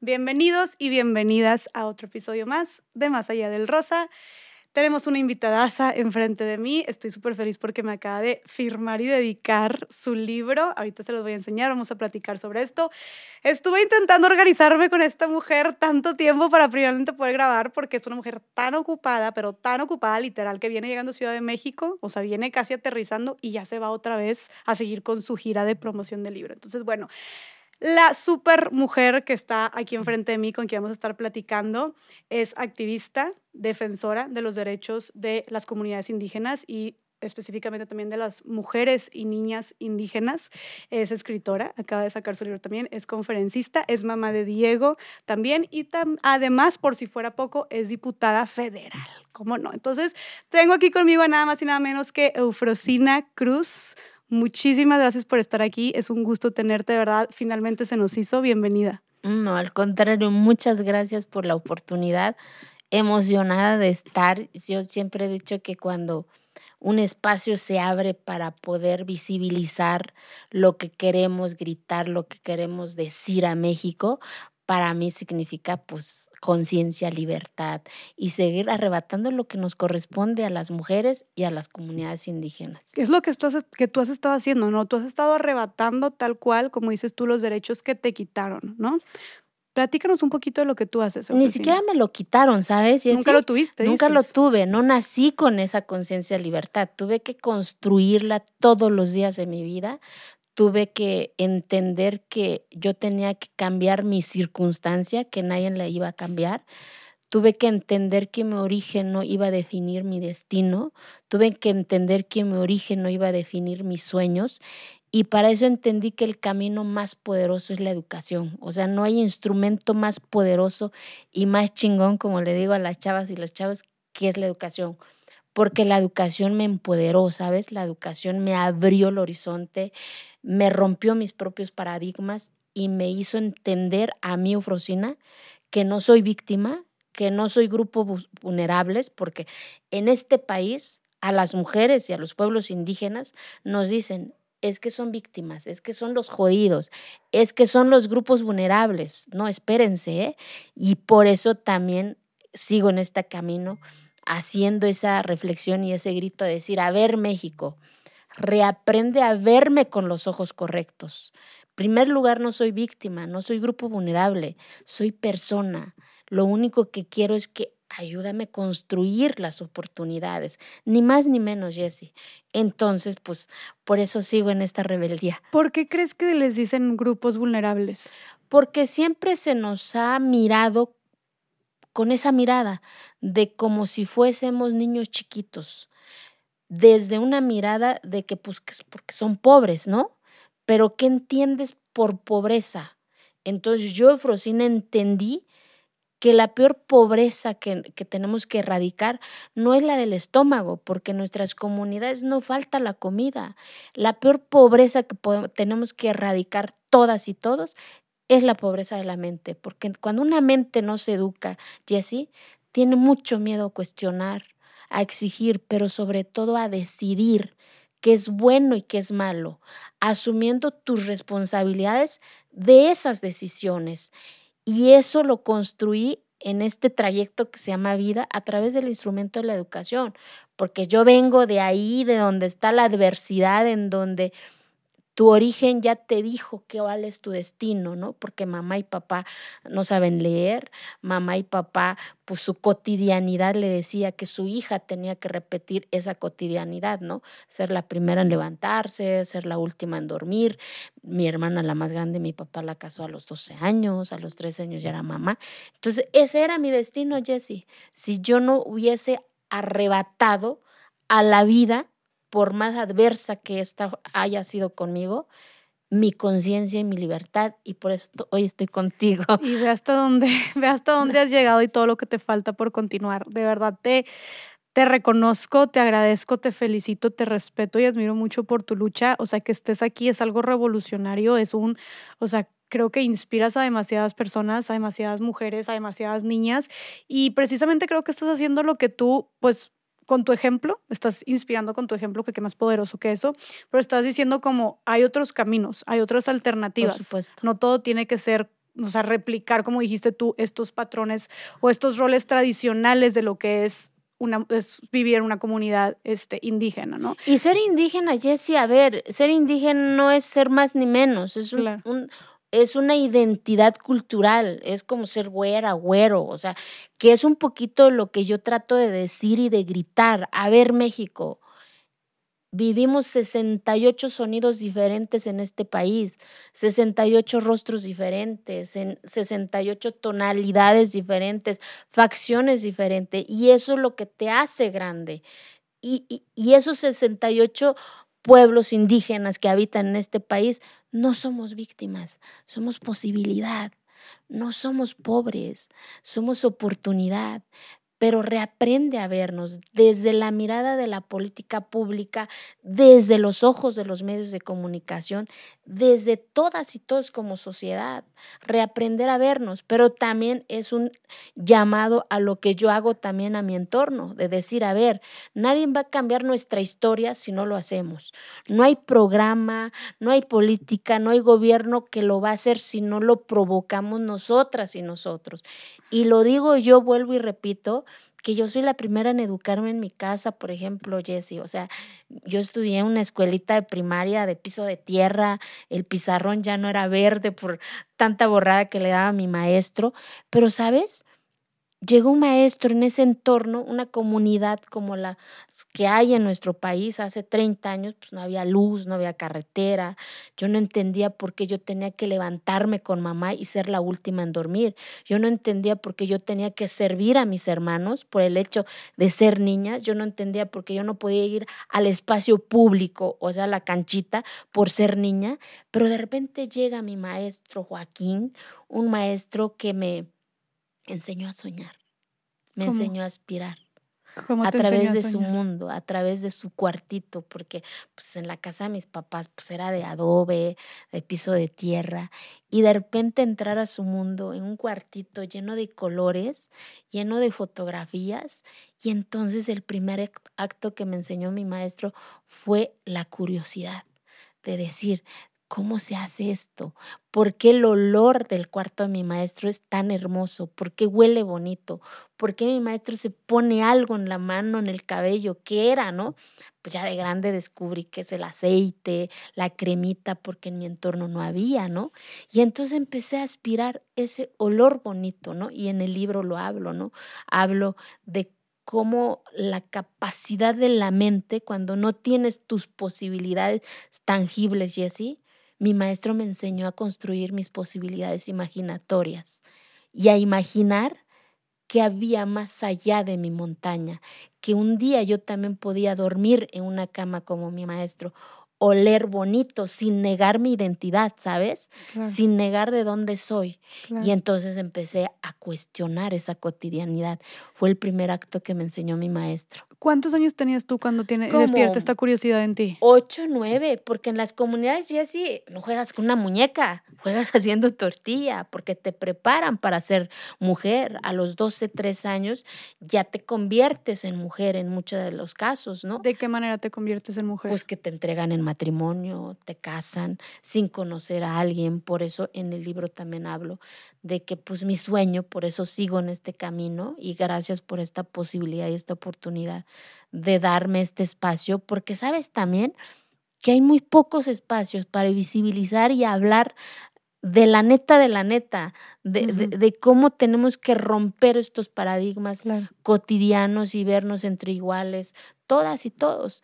Bienvenidos y bienvenidas a otro episodio más de Más Allá del Rosa. Tenemos una invitadaza enfrente de mí. Estoy súper feliz porque me acaba de firmar y dedicar su libro. Ahorita se los voy a enseñar, vamos a platicar sobre esto. Estuve intentando organizarme con esta mujer tanto tiempo para primeramente poder grabar porque es una mujer tan ocupada, pero tan ocupada literal que viene llegando a Ciudad de México, o sea, viene casi aterrizando y ya se va otra vez a seguir con su gira de promoción del libro. Entonces, bueno, la super mujer que está aquí enfrente de mí, con quien vamos a estar platicando, es activista, defensora de los derechos de las comunidades indígenas y específicamente también de las mujeres y niñas indígenas. Es escritora, acaba de sacar su libro también, es conferencista, es mamá de Diego también y además, por si fuera poco, es diputada federal. ¿Cómo no? Entonces, tengo aquí conmigo nada más y nada menos que Eufrosina Cruz. Muchísimas gracias por estar aquí. Es un gusto tenerte, de verdad. Finalmente se nos hizo. Bienvenida. No, al contrario, muchas gracias por la oportunidad. Emocionada de estar. Yo siempre he dicho que cuando un espacio se abre para poder visibilizar lo que queremos gritar, lo que queremos decir a México, para mí significa pues conciencia, libertad y seguir arrebatando lo que nos corresponde a las mujeres y a las comunidades indígenas. Es lo que tú, has, que tú has estado haciendo, ¿no? Tú has estado arrebatando tal cual, como dices tú, los derechos que te quitaron, ¿no? Platícanos un poquito de lo que tú haces. Ni siquiera me lo quitaron, ¿sabes? Nunca lo tuviste. Nunca lo tuve, no nací con esa conciencia de libertad. Tuve que construirla todos los días de mi vida tuve que entender que yo tenía que cambiar mi circunstancia, que nadie la iba a cambiar. Tuve que entender que mi origen no iba a definir mi destino. Tuve que entender que mi origen no iba a definir mis sueños. Y para eso entendí que el camino más poderoso es la educación. O sea, no hay instrumento más poderoso y más chingón, como le digo a las chavas y los chavos, que es la educación porque la educación me empoderó, ¿sabes? La educación me abrió el horizonte, me rompió mis propios paradigmas y me hizo entender a mí, Eufrosina, que no soy víctima, que no soy grupo vulnerables, porque en este país a las mujeres y a los pueblos indígenas nos dicen, es que son víctimas, es que son los jodidos, es que son los grupos vulnerables. No, espérense, ¿eh? Y por eso también sigo en este camino haciendo esa reflexión y ese grito de decir, a ver México, reaprende a verme con los ojos correctos. En primer lugar, no soy víctima, no soy grupo vulnerable, soy persona. Lo único que quiero es que ayúdame a construir las oportunidades, ni más ni menos, Jesse. Entonces, pues por eso sigo en esta rebeldía. ¿Por qué crees que les dicen grupos vulnerables? Porque siempre se nos ha mirado con esa mirada de como si fuésemos niños chiquitos desde una mirada de que pues porque son pobres, ¿no? Pero ¿qué entiendes por pobreza? Entonces yo, Frosina, entendí que la peor pobreza que, que, tenemos que erradicar no es la del estómago, porque en nuestras comunidades no falta la comida. La peor pobreza que tenemos que erradicar todas y todos es la pobreza de la mente, porque cuando una mente no se educa, Jessie, tiene mucho miedo a cuestionar, a exigir, pero sobre todo a decidir qué es bueno y qué es malo, asumiendo tus responsabilidades de esas decisiones. Y eso lo construí en este trayecto que se llama vida a través del instrumento de la educación, porque yo vengo de ahí, de donde está la adversidad, en donde tu origen ya te dijo que cuál es tu destino, ¿no? Porque mamá y papá no saben leer, mamá y papá, pues su cotidianidad le decía que su hija tenía que repetir esa cotidianidad, ¿no? Ser la primera en levantarse, ser la última en dormir. Mi hermana, la más grande, mi papá la casó a los 12 años, a los 13 años ya era mamá. Entonces, ese era mi destino, Jessie. Si yo no hubiese arrebatado a la vida por más adversa que esta haya sido conmigo, mi conciencia y mi libertad y por eso hoy estoy contigo. Y ve hasta dónde, ve hasta dónde has llegado y todo lo que te falta por continuar. De verdad te te reconozco, te agradezco, te felicito, te respeto y admiro mucho por tu lucha. O sea, que estés aquí es algo revolucionario, es un, o sea, creo que inspiras a demasiadas personas, a demasiadas mujeres, a demasiadas niñas y precisamente creo que estás haciendo lo que tú, pues, con tu ejemplo, estás inspirando con tu ejemplo, que qué más poderoso que eso, pero estás diciendo como hay otros caminos, hay otras alternativas. Por supuesto. No todo tiene que ser o sea, replicar, como dijiste tú, estos patrones o estos roles tradicionales de lo que es una, es vivir en una comunidad este, indígena, ¿no? Y ser indígena, Jessie, a ver, ser indígena no es ser más ni menos, es un, es una identidad cultural, es como ser güera, güero, o sea, que es un poquito lo que yo trato de decir y de gritar, a ver México, Vivimos 68 sonidos diferentes en este país, 68 rostros diferentes, en 68 tonalidades diferentes, facciones diferentes, y eso es lo que te hace grande. Y, y, y esos 68 pueblos indígenas que habitan en este país, no somos víctimas, somos posibilidad. No somos pobres, somos oportunidad pero reaprende a vernos desde la mirada de la política pública, desde los ojos de los medios de comunicación, desde todas y todos como sociedad, reaprender a vernos, pero también es un llamado a lo que yo hago también a mi entorno, de decir, a ver, nadie va a cambiar nuestra historia si no lo hacemos. No hay programa, no hay política, no hay gobierno que lo va a hacer si no lo provocamos nosotras y nosotros. Y lo digo yo, vuelvo y repito, que yo soy la primera en educarme en mi casa, por ejemplo, Jessie. O sea, yo estudié en una escuelita de primaria de piso de tierra, el pizarrón ya no era verde por tanta borrada que le daba mi maestro, pero ¿sabes? Llegó un maestro en ese entorno, una comunidad como la que hay en nuestro país hace 30 años, pues no había luz, no había carretera, yo no entendía por qué yo tenía que levantarme con mamá y ser la última en dormir, yo no entendía por qué yo tenía que servir a mis hermanos por el hecho de ser niñas, yo no entendía por qué yo no podía ir al espacio público, o sea, la canchita, por ser niña, pero de repente llega mi maestro Joaquín, un maestro que me enseñó a soñar, me enseñó a aspirar. a través de su mundo, a través de su cuartito, porque pues en la casa de mis papás pues era de adobe, de piso de tierra, y de repente entrar a su mundo en un cuartito lleno de colores, lleno de fotografías, y entonces el primer acto que me enseñó mi maestro fue la curiosidad de decir, ¿Cómo se hace esto? ¿Por qué el olor del cuarto de mi maestro es tan hermoso? ¿Por qué huele bonito? ¿Por qué mi maestro se pone algo en la mano, en el cabello? ¿Qué era, no? Pues ya de grande descubrí que es el aceite, la cremita, porque en mi entorno no había, ¿no? Y entonces empecé a aspirar ese olor bonito, ¿no? Y en el libro lo hablo, ¿no? Hablo de cómo la capacidad de la mente, cuando no tienes tus posibilidades tangibles, Jessie, mi maestro me enseñó a construir mis posibilidades imaginatorias y a imaginar que había más allá de mi montaña, que un día yo también podía dormir en una cama como mi maestro, oler bonito sin negar mi identidad, ¿sabes? Sin negar de dónde soy. Y entonces empecé a cuestionar esa cotidianidad. Fue el primer acto que me enseñó mi maestro. ¿Cuántos años tenías tú cuando tiene, despierta esta curiosidad en ti? Ocho, nueve, porque en las comunidades ya sí, no juegas con una muñeca, juegas haciendo tortilla, porque te preparan para ser mujer. A los 12, tres años ya te conviertes en mujer en muchos de los casos, ¿no? ¿De qué manera te conviertes en mujer? Pues que te entregan en matrimonio, te casan sin conocer a alguien. Por eso en el libro también hablo de que pues mi sueño, por eso sigo en este camino y gracias por esta posibilidad y esta oportunidad de darme este espacio, porque sabes también que hay muy pocos espacios para visibilizar y hablar de la neta de la neta, de, cómo tenemos que romper estos paradigmas cotidianos y vernos entre iguales, todas y todos.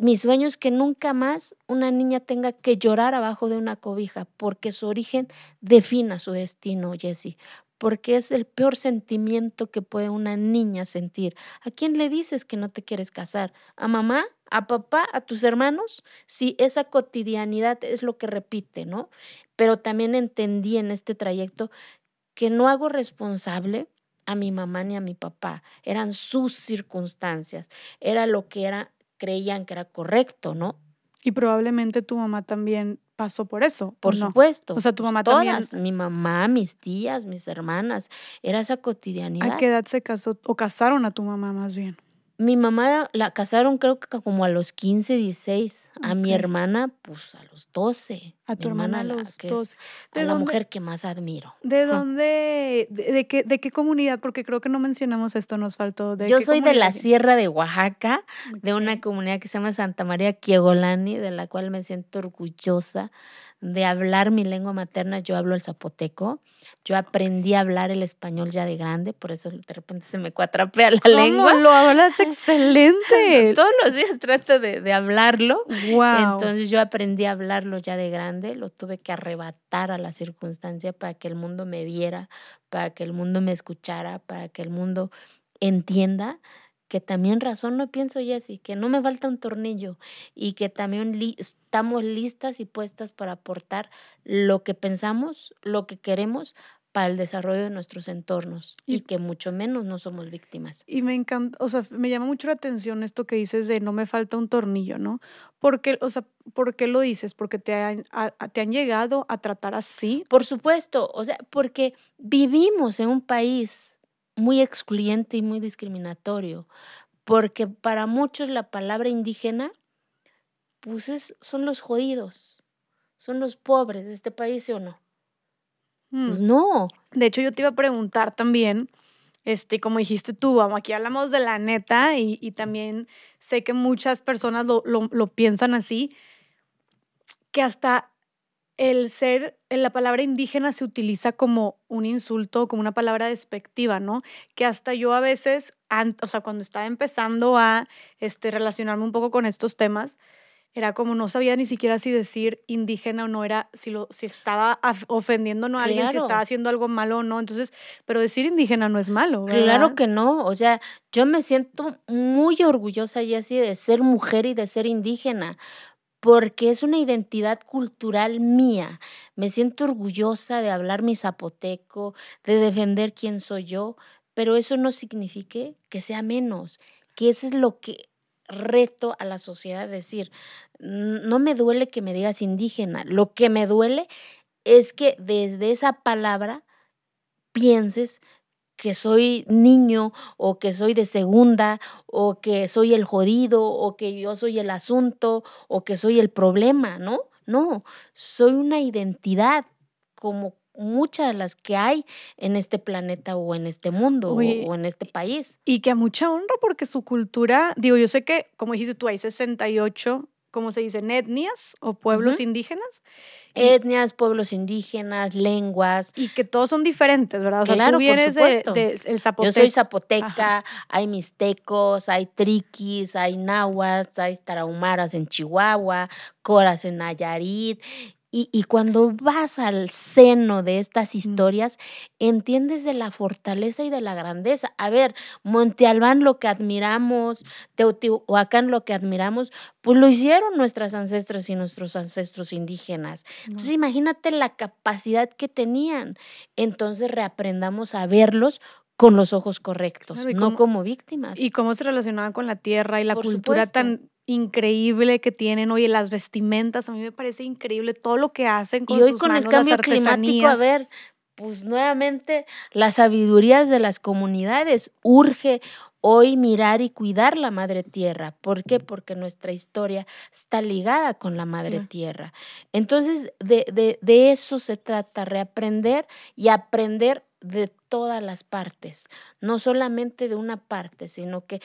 Mi sueño es que nunca más una niña tenga que llorar abajo de una cobija, porque su origen defina su destino, Jessie, porque es el peor sentimiento que puede una niña sentir. ¿A quién le dices que no te quieres casar? ¿A mamá? ¿A papá? ¿A tus hermanos? Sí, esa cotidianidad es lo que repite, ¿no? Pero también entendí en este trayecto que no hago responsable a mi mamá ni a mi papá, eran sus circunstancias, era lo que era, creían que era correcto, ¿no? Y probablemente tu mamá también pasó por eso. Por supuesto. O sea, tu pues mamá todas, Mi mamá, mis tías, mis hermanas. Era esa cotidianidad. ¿A qué edad se casó o casaron a tu mamá más bien? Mi mamá la casaron creo que como a los 15, 16. A mi hermana, pues a los 12. A Mi tu hermana a la- los que es 12. a ¿De la dónde- mujer que más admiro. ¿De dónde, de, de qué, de qué comunidad? Porque creo que no mencionamos esto, nos faltó. ¿De Yo qué soy de la? Sierra de Oaxaca, de una comunidad que se llama Santa María Quiegolani, de la cual me siento orgullosa de hablar mi lengua materna. Yo hablo el zapoteco. Yo aprendí a hablar el español ya de grande, por eso de repente se me cuatrapea la ¿Cómo lengua. lo hablas excelente? Todos los días trato de, de hablarlo. wow. Entonces yo aprendí a hablarlo ya de grande, lo tuve que arrebatar a la circunstancia para que el mundo me viera, para que el mundo me escuchara, para que el mundo entienda que también razón no pienso, Jessy, que no me falta un tornillo y que también li- estamos listas y puestas para aportar lo que pensamos, lo que queremos para el desarrollo de nuestros entornos y, Y- que mucho menos no somos víctimas. Y me encanta, o sea, me llama mucho la atención esto que dices de no me falta un tornillo, ¿no? Porque, o sea, ¿por qué lo dices? Porque te han, a- a- te han llegado a tratar así. Por supuesto, o sea, porque vivimos en un país muy excluyente y muy discriminatorio, porque para muchos la palabra indígena, pues es- son los jodidos, son los pobres de este país, ¿sí o no? Pues Mm. no, De hecho, yo te iba a preguntar también, este, como dijiste tú, vamos, aquí hablamos de la neta y, y también sé que muchas personas lo, lo- lo piensan así, que hasta el ser, la palabra indígena se utiliza como un insulto, como una palabra despectiva, ¿no? Que hasta yo a veces, o sea, cuando estaba empezando a este, relacionarme un poco con estos temas, era como no sabía ni siquiera si decir indígena o no era, si, lo, si estaba ofendiendo o no a alguien, si estaba haciendo algo malo o no. Entonces, pero decir indígena no es malo, claro que no, o sea, yo me siento muy orgullosa, Jessie, de ser mujer y de ser indígena, porque es una identidad cultural mía. Me siento orgullosa de hablar mi zapoteco, de defender quién soy yo, pero eso no significa que sea menos, que eso es lo que reto a la sociedad decir, "N- no me duele que me digas indígena, lo que me duele es que desde esa palabra pienses que soy niño o que soy de segunda o que soy el jodido o que yo soy el asunto o que soy el problema, ¿no? No, soy una identidad como muchas de las que hay en este planeta o en este mundo o- Oye, o en este país. Y que a mucha honra porque su cultura, digo, yo sé que, como dijiste tú, hay 68, ¿cómo se dicen? Etnias o pueblos indígenas. Etnias, pueblos indígenas, lenguas. y que todos son diferentes, ¿verdad? O sea, Claro, tú vienes de, supuesto. de el Yo soy zapoteco. Ajá. zapoteca, hay mixtecos, hay triquis, hay náhuatl, hay tarahumaras en Chihuahua, coras en Nayarit. Y, y cuando vas al seno de estas historias, entiendes de la fortaleza y de la grandeza. A ver, Monte Albán lo que admiramos, Teotihuacán lo que admiramos, pues lo hicieron nuestras ancestras y nuestros ancestros indígenas. Entonces No. imagínate la capacidad que tenían. Entonces reaprendamos a verlos con los ojos correctos, Claro, no como víctimas. y cómo se relacionaban con la tierra y la Por cultura supuesto. tan increíble que tienen. Oye, las vestimentas, a mí me parece increíble todo lo que hacen Y con hoy sus con el manos, las cambio climático, a ver, pues nuevamente las sabidurías de las comunidades. Urge hoy mirar y cuidar la madre tierra. ¿Por qué? Porque nuestra historia está ligada con la madre tierra. Entonces, de, de, de eso se trata, reaprender y aprender de todas las partes, no solamente de una parte, sino que,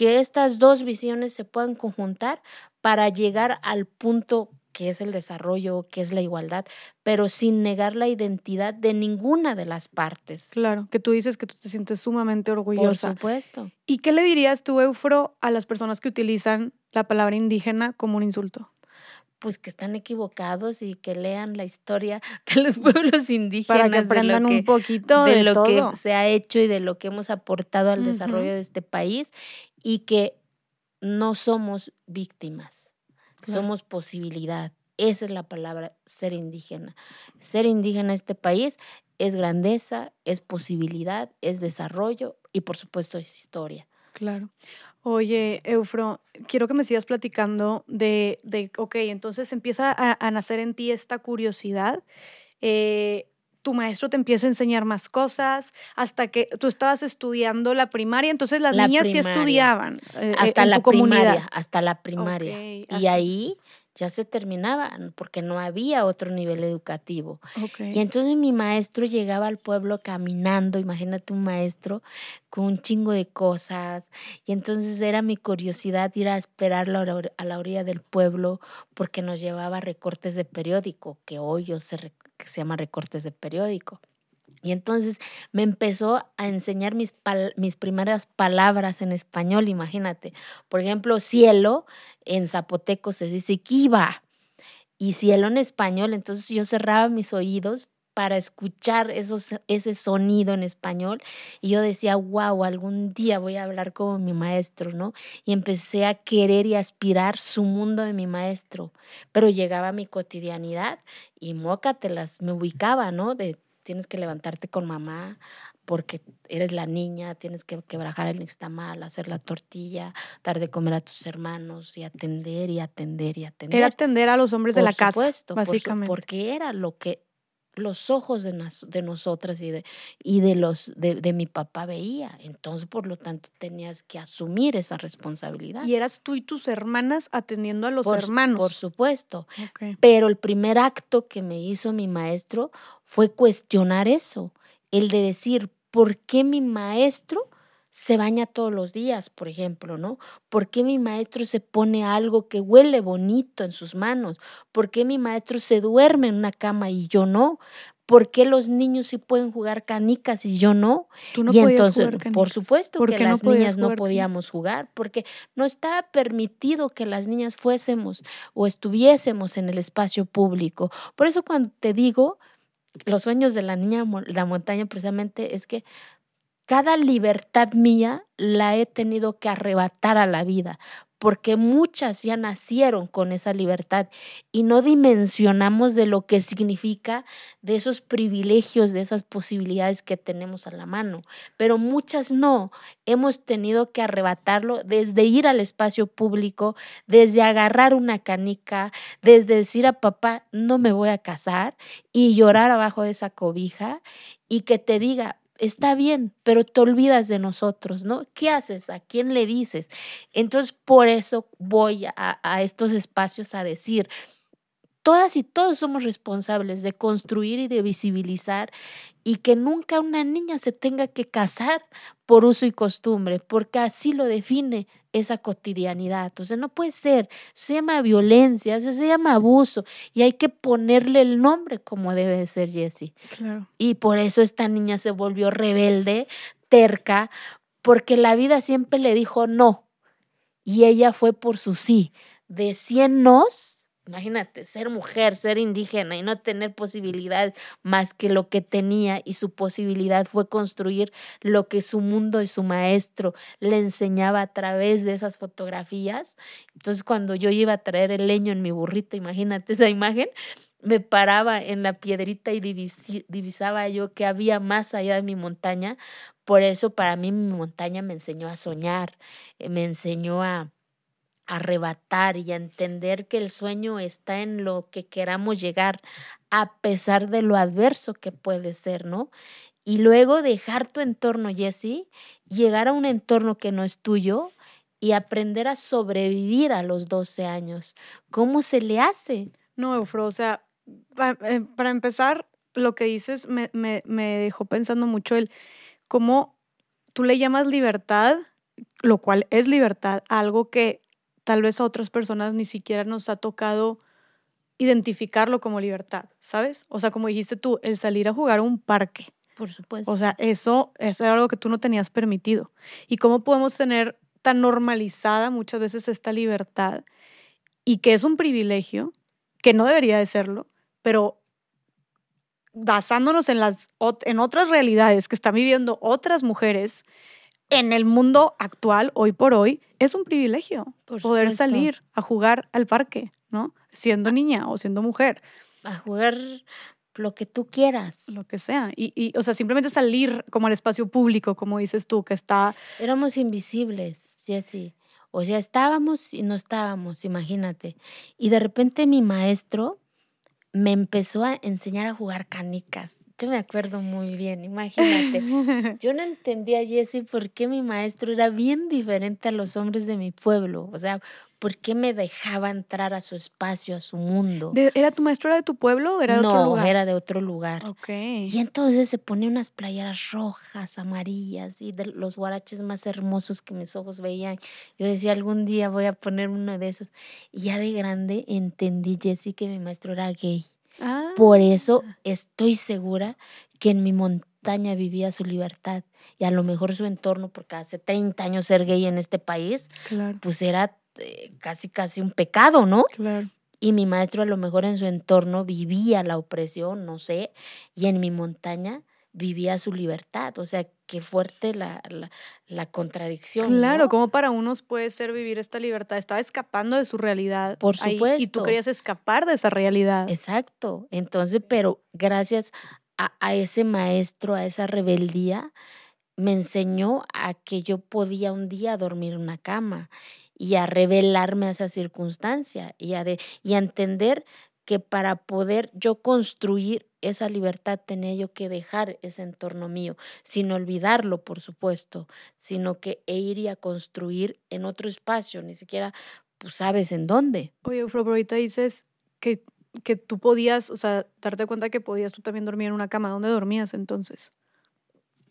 que estas dos visiones se puedan conjuntar para llegar al punto que es el desarrollo, que es la igualdad, pero sin negar la identidad de ninguna de las partes. Claro, que tú dices que tú te sientes sumamente Por orgullosa. supuesto. ¿Y qué le dirías tú, Eufro, a las personas que utilizan la palabra indígena como un insulto? Pues que están equivocados y que lean la historia de los pueblos Para que indígenas, de lo aprendan un que, poquito de de lo todo. que se ha hecho y de lo que hemos aportado al desarrollo de este país y que no somos víctimas, Claro. somos posibilidad. Esa es la palabra, ser indígena. Ser indígena en este país es grandeza, es posibilidad, es desarrollo y por supuesto es historia. Claro. Oye, Eufro, quiero que me sigas platicando de, de ok, entonces empieza a, a nacer en ti esta curiosidad. eh, tu maestro te empieza a enseñar más cosas, hasta que tú estabas estudiando la primaria, entonces las La niñas sí estudiaban eh, eh, hasta en la tu primaria, hasta la primaria. Y ahí ya se terminaba, porque no había otro nivel educativo. Y entonces mi maestro llegaba al pueblo caminando, imagínate un maestro con un chingo de cosas. Y entonces era mi curiosidad ir a esperarlo a la orilla del pueblo porque nos llevaba recortes de periódico, que hoy yo sé que se llama recortes de periódico. Y entonces me empezó a enseñar mis, mis primeras palabras en español, imagínate. Por ejemplo, cielo en zapoteco se dice kiva y cielo en español. Entonces yo cerraba mis oídos para escuchar esos, ese sonido en español y yo decía, wow, algún día voy a hablar como mi maestro, ¿no? Y empecé a querer y aspirar su mundo de mi maestro. Pero llegaba a mi cotidianidad y mócatelas, me ubicaba, ¿no? De tienes que levantarte con mamá porque eres la niña, tienes que quebrajar el nixtamal, hacer la tortilla, dar de comer a tus hermanos y atender y atender y atender. Era atender a los hombres de la casa, supuesto, por su- básicamente. porque era lo que los ojos de, nas- de nosotras y de, y de los de, de mi papá veía. Entonces, por lo tanto, tenías que asumir esa responsabilidad. Y eras tú y tus hermanas atendiendo a los por, hermanos. Por supuesto. Pero el primer acto que me hizo mi maestro fue cuestionar eso, el de decir, ¿por qué mi maestro se baña todos los días, por ejemplo, ¿no? ¿Por qué mi maestro se pone algo que huele bonito en sus manos? ¿Por qué mi maestro se duerme en una cama y yo no? ¿Por qué los niños sí pueden jugar canicas y yo no? Tú no y podías entonces, jugar por supuesto ¿Por que no las niñas no podíamos jugar, porque no estaba permitido que las niñas fuésemos o estuviésemos en el espacio público. Por eso cuando te digo, los sueños de la niña la montaña precisamente es que cada libertad mía la he tenido que arrebatar a la vida, porque muchas ya nacieron con esa libertad y no dimensionamos de lo que significa de esos privilegios, de esas posibilidades que tenemos a la mano, pero muchas no. Hemos tenido que arrebatarlo desde ir al espacio público, desde agarrar una canica, desde decir a papá, no me voy a casar y llorar abajo de esa cobija y que te diga, está bien, pero te olvidas de nosotros, ¿no? ¿Qué haces? ¿A quién le dices? Entonces, por eso voy a, a estos espacios a decir, todas y todos somos responsables de construir y de visibilizar y que nunca una niña se tenga que casar por uso y costumbre, porque así lo define esa cotidianidad. Entonces no puede ser, eso se llama violencia, eso se llama abuso y hay que ponerle el nombre como debe de ser Jessie. Claro. Y por eso esta niña se volvió rebelde, terca, porque la vida siempre le dijo no. Y ella fue por su sí. De 100 nos, imagínate, ser mujer, ser indígena y no tener posibilidad más que lo que tenía. Y su posibilidad fue construir lo que su mundo y su maestro le enseñaba a través de esas fotografías. Entonces, cuando yo iba a traer el leño en mi burrito, imagínate esa imagen, me paraba en la piedrita y divisaba yo que había más allá de mi montaña. Por eso para mí mi montaña me enseñó a soñar, eh, me enseñó a arrebatar y entender que el sueño está en lo que queramos llegar, a pesar de lo adverso que puede ser, ¿no? Y luego dejar tu entorno, Jesse, llegar a un entorno que no es tuyo y aprender a sobrevivir a los 12 años. ¿Cómo se le hace? No, Eufro, o sea, eh, para empezar, lo que dices me, me- me dejó pensando mucho el cómo tú le llamas libertad, lo cual es libertad, algo que tal vez a otras personas ni siquiera nos ha tocado identificarlo como libertad, ¿sabes? O sea, como dijiste tú, el salir a jugar a un parque. Por supuesto. O sea, eso es algo que tú no tenías permitido. ¿Y cómo podemos tener tan normalizada muchas veces esta libertad y que es un privilegio, que no debería de serlo, pero basándonos en, las, en otras realidades que están viviendo otras mujeres en el mundo actual, hoy por hoy, es un privilegio Por poder supuesto. salir a jugar al parque, ¿no? Siendo niña o siendo mujer. A jugar lo que tú quieras. lo que sea. Y, y, o sea, simplemente salir como al espacio público, como dices tú, que está, Éramos invisibles, Jessy. O sea, estábamos y no estábamos, imagínate. Y de repente mi maestro me empezó a enseñar a jugar canicas. Yo me acuerdo muy bien, imagínate. Yo no entendía, Jessy, por qué mi maestro era bien diferente a los hombres de mi pueblo. O sea, ¿por qué me dejaba entrar a su espacio, a su mundo? ¿Era tu maestro, era de tu pueblo o era de otro lugar? No, era de otro lugar. Ok. Y entonces se ponía unas playeras rojas, amarillas y de los guaraches más hermosos que mis ojos veían. Yo decía, algún día voy a poner uno de esos. Y ya de grande entendí, Jessy, que mi maestro era gay. Por eso ah. estoy segura que en mi montaña vivía su libertad y a lo mejor su entorno, porque hace 30 años ser gay en este país, pues era eh, casi casi un pecado, ¿no? Claro. Y mi maestro a lo mejor en su entorno vivía la opresión, no sé, y en mi montaña vivía su libertad. O sea, qué fuerte la, la, contradicción. Claro, como para unos puede ser vivir esta libertad. Estaba escapando de su realidad. Por supuesto. y tú querías escapar de esa realidad. Exacto. Entonces, pero gracias a, a ese maestro, a esa rebeldía, me enseñó a que yo podía un día dormir en una cama y a revelarme a esa circunstancia y a, de, y a entender que para poder yo construir esa libertad tenía yo que dejar ese entorno mío, sin olvidarlo, por supuesto, sino que e ir a construir en otro espacio, ni siquiera pues, sabes en dónde. Oye, pero ahorita dices que, que tú podías, o sea, darte cuenta que podías tú también dormir en una cama. ¿Dónde dormías entonces?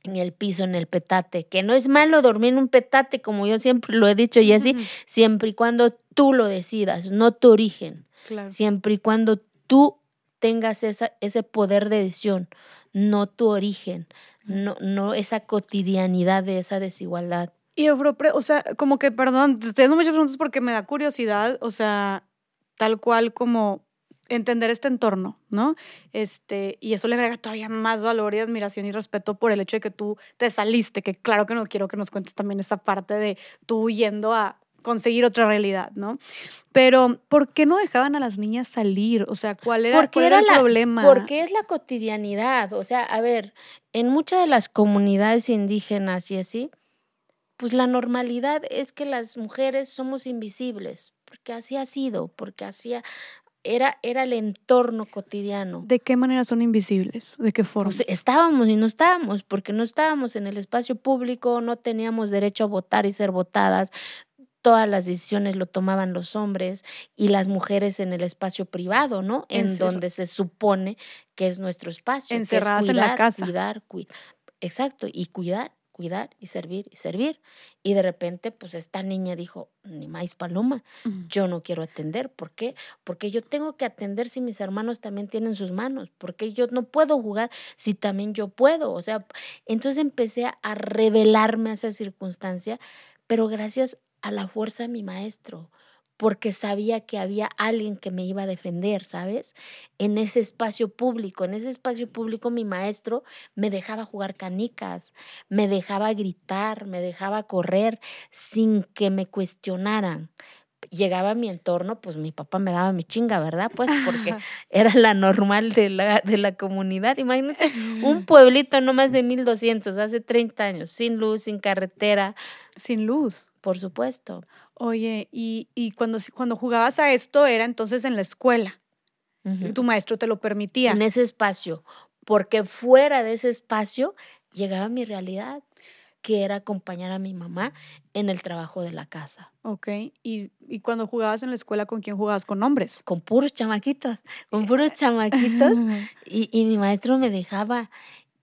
en el piso, en el petate, que no es malo dormir en un petate, como yo siempre lo he dicho, y así, siempre y cuando tú lo decidas, no tu origen. Siempre y cuando tú tengas esa, ese poder de decisión, no tu origen, no, no esa cotidianidad de esa desigualdad. Y, o sea, como que, perdón, te estoy haciendo muchas preguntas porque me da curiosidad, o sea, tal cual como entender este entorno, ¿no? Este, y eso le agrega todavía más valor y admiración y respeto por el hecho de que tú te saliste, que claro que no quiero que nos cuentes también esa parte de tú yendo a conseguir otra realidad, ¿no? Pero, ¿por qué no dejaban a las niñas salir? O sea, ¿cuál era, porque era el problema? Porque es la cotidianidad. O sea, a ver, en muchas de las comunidades indígenas y así, pues la normalidad es que las mujeres somos invisibles, porque así ha sido, porque así era, era el entorno cotidiano. ¿De qué manera son invisibles? ¿De qué forma? Pues estábamos y no estábamos, porque no estábamos en el espacio público, no teníamos derecho a votar y ser votadas, todas las decisiones lo tomaban los hombres y las mujeres en el espacio privado, ¿no? En donde se supone que es nuestro espacio. Encerradas en la casa. Cuidar, cuidar. Exacto, y cuidar, cuidar y servir y servir. Y de repente, pues esta niña dijo, ni más paloma, yo no quiero atender. ¿Por qué? Porque yo tengo que atender si mis hermanos también tienen sus manos. Porque yo no puedo jugar si también yo puedo. O sea, entonces empecé a revelarme a esa circunstancia, pero gracias a la fuerza de mi maestro, porque sabía que había alguien que me iba a defender, ¿sabes? En ese espacio público, en ese espacio público mi maestro me dejaba jugar canicas, me dejaba gritar, me dejaba correr sin que me cuestionaran. Llegaba a mi entorno, pues mi papá me daba mi chinga, ¿verdad? Pues porque era la normal de la, de la comunidad. Imagínate, un pueblito no más de 1200, hace 30 años, sin luz, sin carretera. Sin luz. Por supuesto. Oye, y, y cuando, cuando jugabas a esto era entonces en la escuela. Tu maestro te lo permitía. En ese espacio, porque fuera de ese espacio llegaba mi realidad, que era acompañar a mi mamá en el trabajo de la casa. Ok, y, y cuando jugabas en la escuela, ¿con quién jugabas? ¿Con hombres? Con puros chamaquitos, con puros chamaquitos. y, y mi maestro me dejaba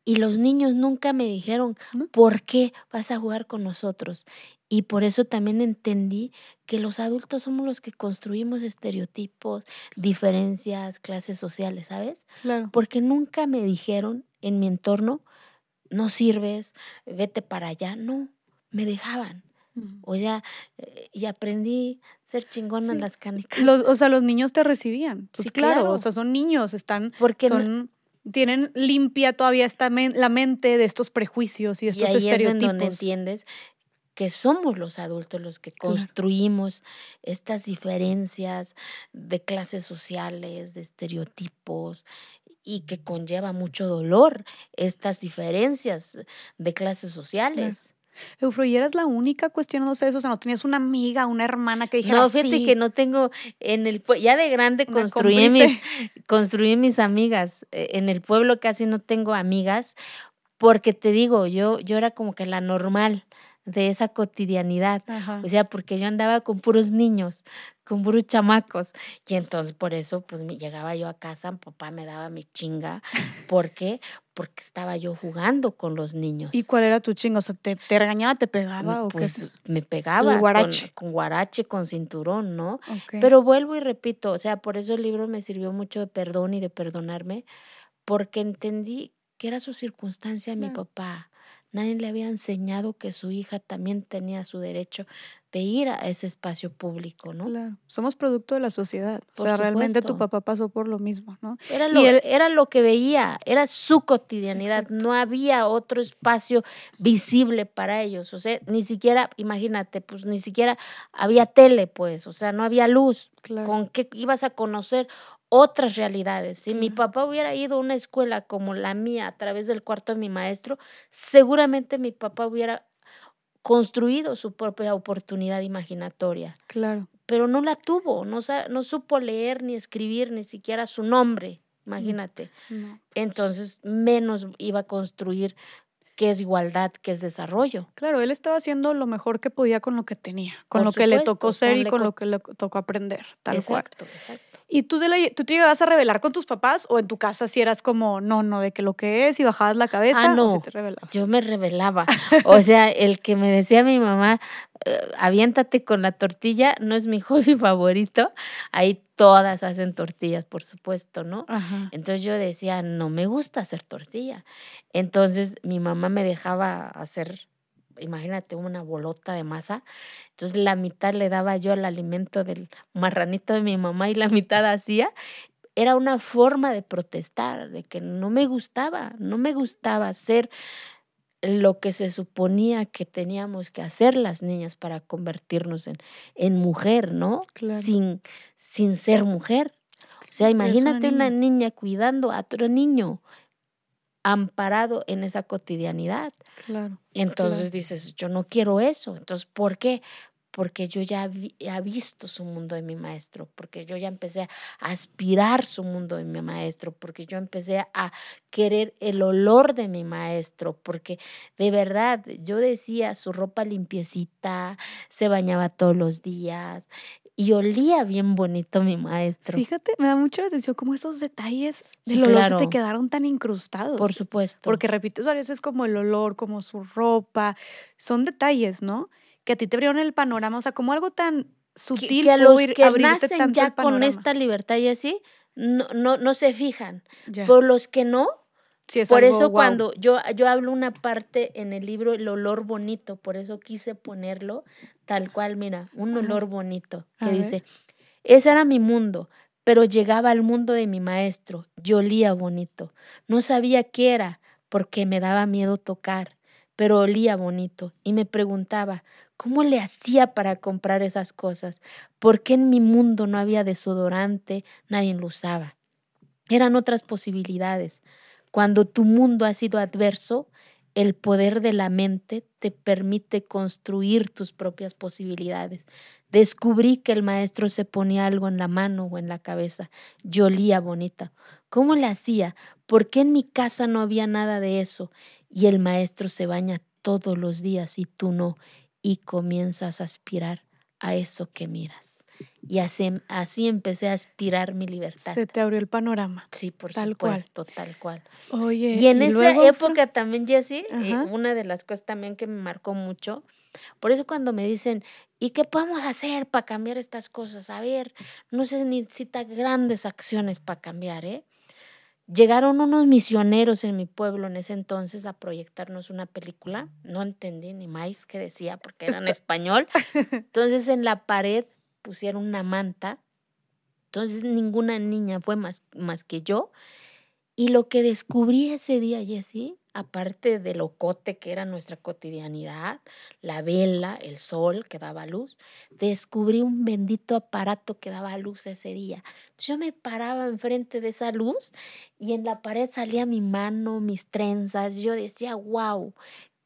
y los niños nunca me dijeron, ¿por qué vas a jugar con nosotros? Y por eso también entendí que los adultos somos los que construimos estereotipos, diferencias, clases sociales, ¿sabes? Claro. Porque nunca me dijeron en mi entorno, no sirves, vete para allá. No, me dejaban. O sea, eh, y aprendí a ser chingona en las canicas. o sea, los niños te recibían. Pues sí, claro, o sea, son niños, están, Porque son tienen limpia todavía esta la mente de estos prejuicios y estos y ahí estereotipos. Es donde entiendes que somos los adultos los que construimos estas diferencias de clases sociales, de estereotipos y que conlleva mucho dolor estas diferencias de clases sociales. Eufro, ¿y eras la única cuestionándose eso? O sea, ¿no tenías una amiga, una hermana que dijera No, fíjate sí? que no tengo en el ya de grande construí mis construí mis amigas. Eh, En el pueblo casi no tengo amigas porque te digo, yo yo era como que la normal de esa cotidianidad. Ajá. O sea, porque yo andaba con puros niños, con puros chamacos. Y entonces por eso, pues me llegaba yo a casa, mi papá me daba mi chinga. ¿Por qué? Porque estaba yo jugando con los niños. ¿Y cuál era tu chingo? O sea, ¿te, te regañaba, te pegaba o qué? Pues me pegaba con- guarache. Con, guarache, con cinturón, ¿no? Ok. Pero vuelvo y repito, o sea, por eso el libro me sirvió mucho de perdón y de perdonarme, porque entendí que era su circunstancia mi papá. Nadie le había enseñado que su hija también tenía su derecho de ir a ese espacio público, ¿no? Claro, somos producto de la sociedad. O sea, realmente tu papá pasó por lo mismo, ¿no? Era lo, él- era lo que veía, era su cotidianidad, Exacto. no había otro espacio visible para ellos, o sea, ni siquiera, imagínate, pues ni siquiera había tele, pues, o sea, no había luz, Claro. con qué ibas a conocer otras realidades. Si mi papá hubiera ido a una escuela como la mía a través del cuarto de mi maestro, seguramente mi papá hubiera construido su propia oportunidad imaginatoria, Claro. pero no la tuvo, no, no supo leer ni escribir ni siquiera su nombre, imagínate. No. Entonces, menos iba a construir qué es igualdad, qué es desarrollo. Claro, él estaba haciendo lo mejor que podía con lo que tenía, con Por lo que le tocó ser y con co- lo que le tocó aprender, tal cual. exacto, exacto. ¿Y tú, de la- tú te ibas a revelar con tus papás o en tu casa si eras como, no, no, de que lo que es y bajabas la cabeza Ah, o si no. te revelabas? Yo me revelaba. O sea, el que me decía mi mamá, eh, aviéntate con la tortilla, no es mi hobby favorito. Ahí todas hacen tortillas, por supuesto, ¿no? Ajá. Entonces yo decía, no me gusta hacer tortilla. Entonces mi mamá me dejaba hacer, imagínate, una bolota de masa. Entonces la mitad le daba yo al alimento del marranito de mi mamá y la mitad hacía. Era una forma de protestar, de que no me gustaba, no me gustaba hacer lo que se suponía que teníamos que hacer las niñas para convertirnos en, en mujer, ¿no? Claro. Sin, sin ser mujer. O sea, una imagínate una niña cuidando a otro niño amparado en esa cotidianidad. Claro. Entonces dices, yo no quiero eso. Entonces, ¿por qué? Porque yo ya he visto su mundo de mi maestro, porque yo ya empecé a aspirar su mundo de mi maestro, porque yo empecé a querer el olor de mi maestro, porque de verdad yo decía su ropa limpiecita, se bañaba todos los días y olía bien bonito mi maestro. Fíjate, me da mucha atención cómo esos detalles Sí, del olor se te quedaron tan incrustados. Por supuesto. Porque repites varias veces como el olor, como su ropa. Son detalles, ¿no? Que a ti te abrieron el panorama. O sea, como algo tan que, sutil que a pudo los ir- que nacen ya con esta libertad y así, no, no, no se fijan. Ya. Por los que no, Es por algo eso cuando yo, yo hablo una parte en el libro, el olor bonito, por eso quise ponerlo tal cual, mira, un Ajá. olor bonito, que A ver. dice, ese era mi mundo, pero llegaba al mundo de mi maestro, yo olía bonito, no sabía qué era, porque me daba miedo tocar, pero olía bonito, y me preguntaba, ¿cómo le hacía para comprar esas cosas? ¿Por qué en mi mundo no había desodorante, nadie lo usaba? Eran otras posibilidades. Cuando tu mundo ha sido adverso, el poder de la mente te permite construir tus propias posibilidades. Descubrí que el maestro se ponía algo en la mano o en la cabeza. Yo olía bonita. ¿Cómo le hacía? ¿Por qué en mi casa no había nada de eso? Y el maestro se baña todos los días y tú no. Y comienzas a aspirar a eso que miras. Y así, así empecé a aspirar mi libertad. Se te abrió el panorama. Sí, por Tal cual. supuesto, tal cual. Oye. Y en esa luego, época también, Jessie, eh, una de las cosas también que me marcó mucho, por eso cuando me dicen, ¿y qué podemos hacer para cambiar estas cosas? A ver, no se necesita grandes acciones para cambiar, ¿eh? Llegaron unos misioneros en mi pueblo en ese entonces a proyectarnos una película. No entendí ni más qué decía porque era en español. Entonces en la pared pusieron una manta. Entonces ninguna niña fue más, más que yo. Y lo que descubrí ese día, Jessie, aparte del ocote que era nuestra cotidianidad, la vela, el sol que daba luz, descubrí un bendito aparato que daba luz ese día. Yo me paraba enfrente de esa luz y en la pared salía mi mano, mis trenzas. Yo decía, wow,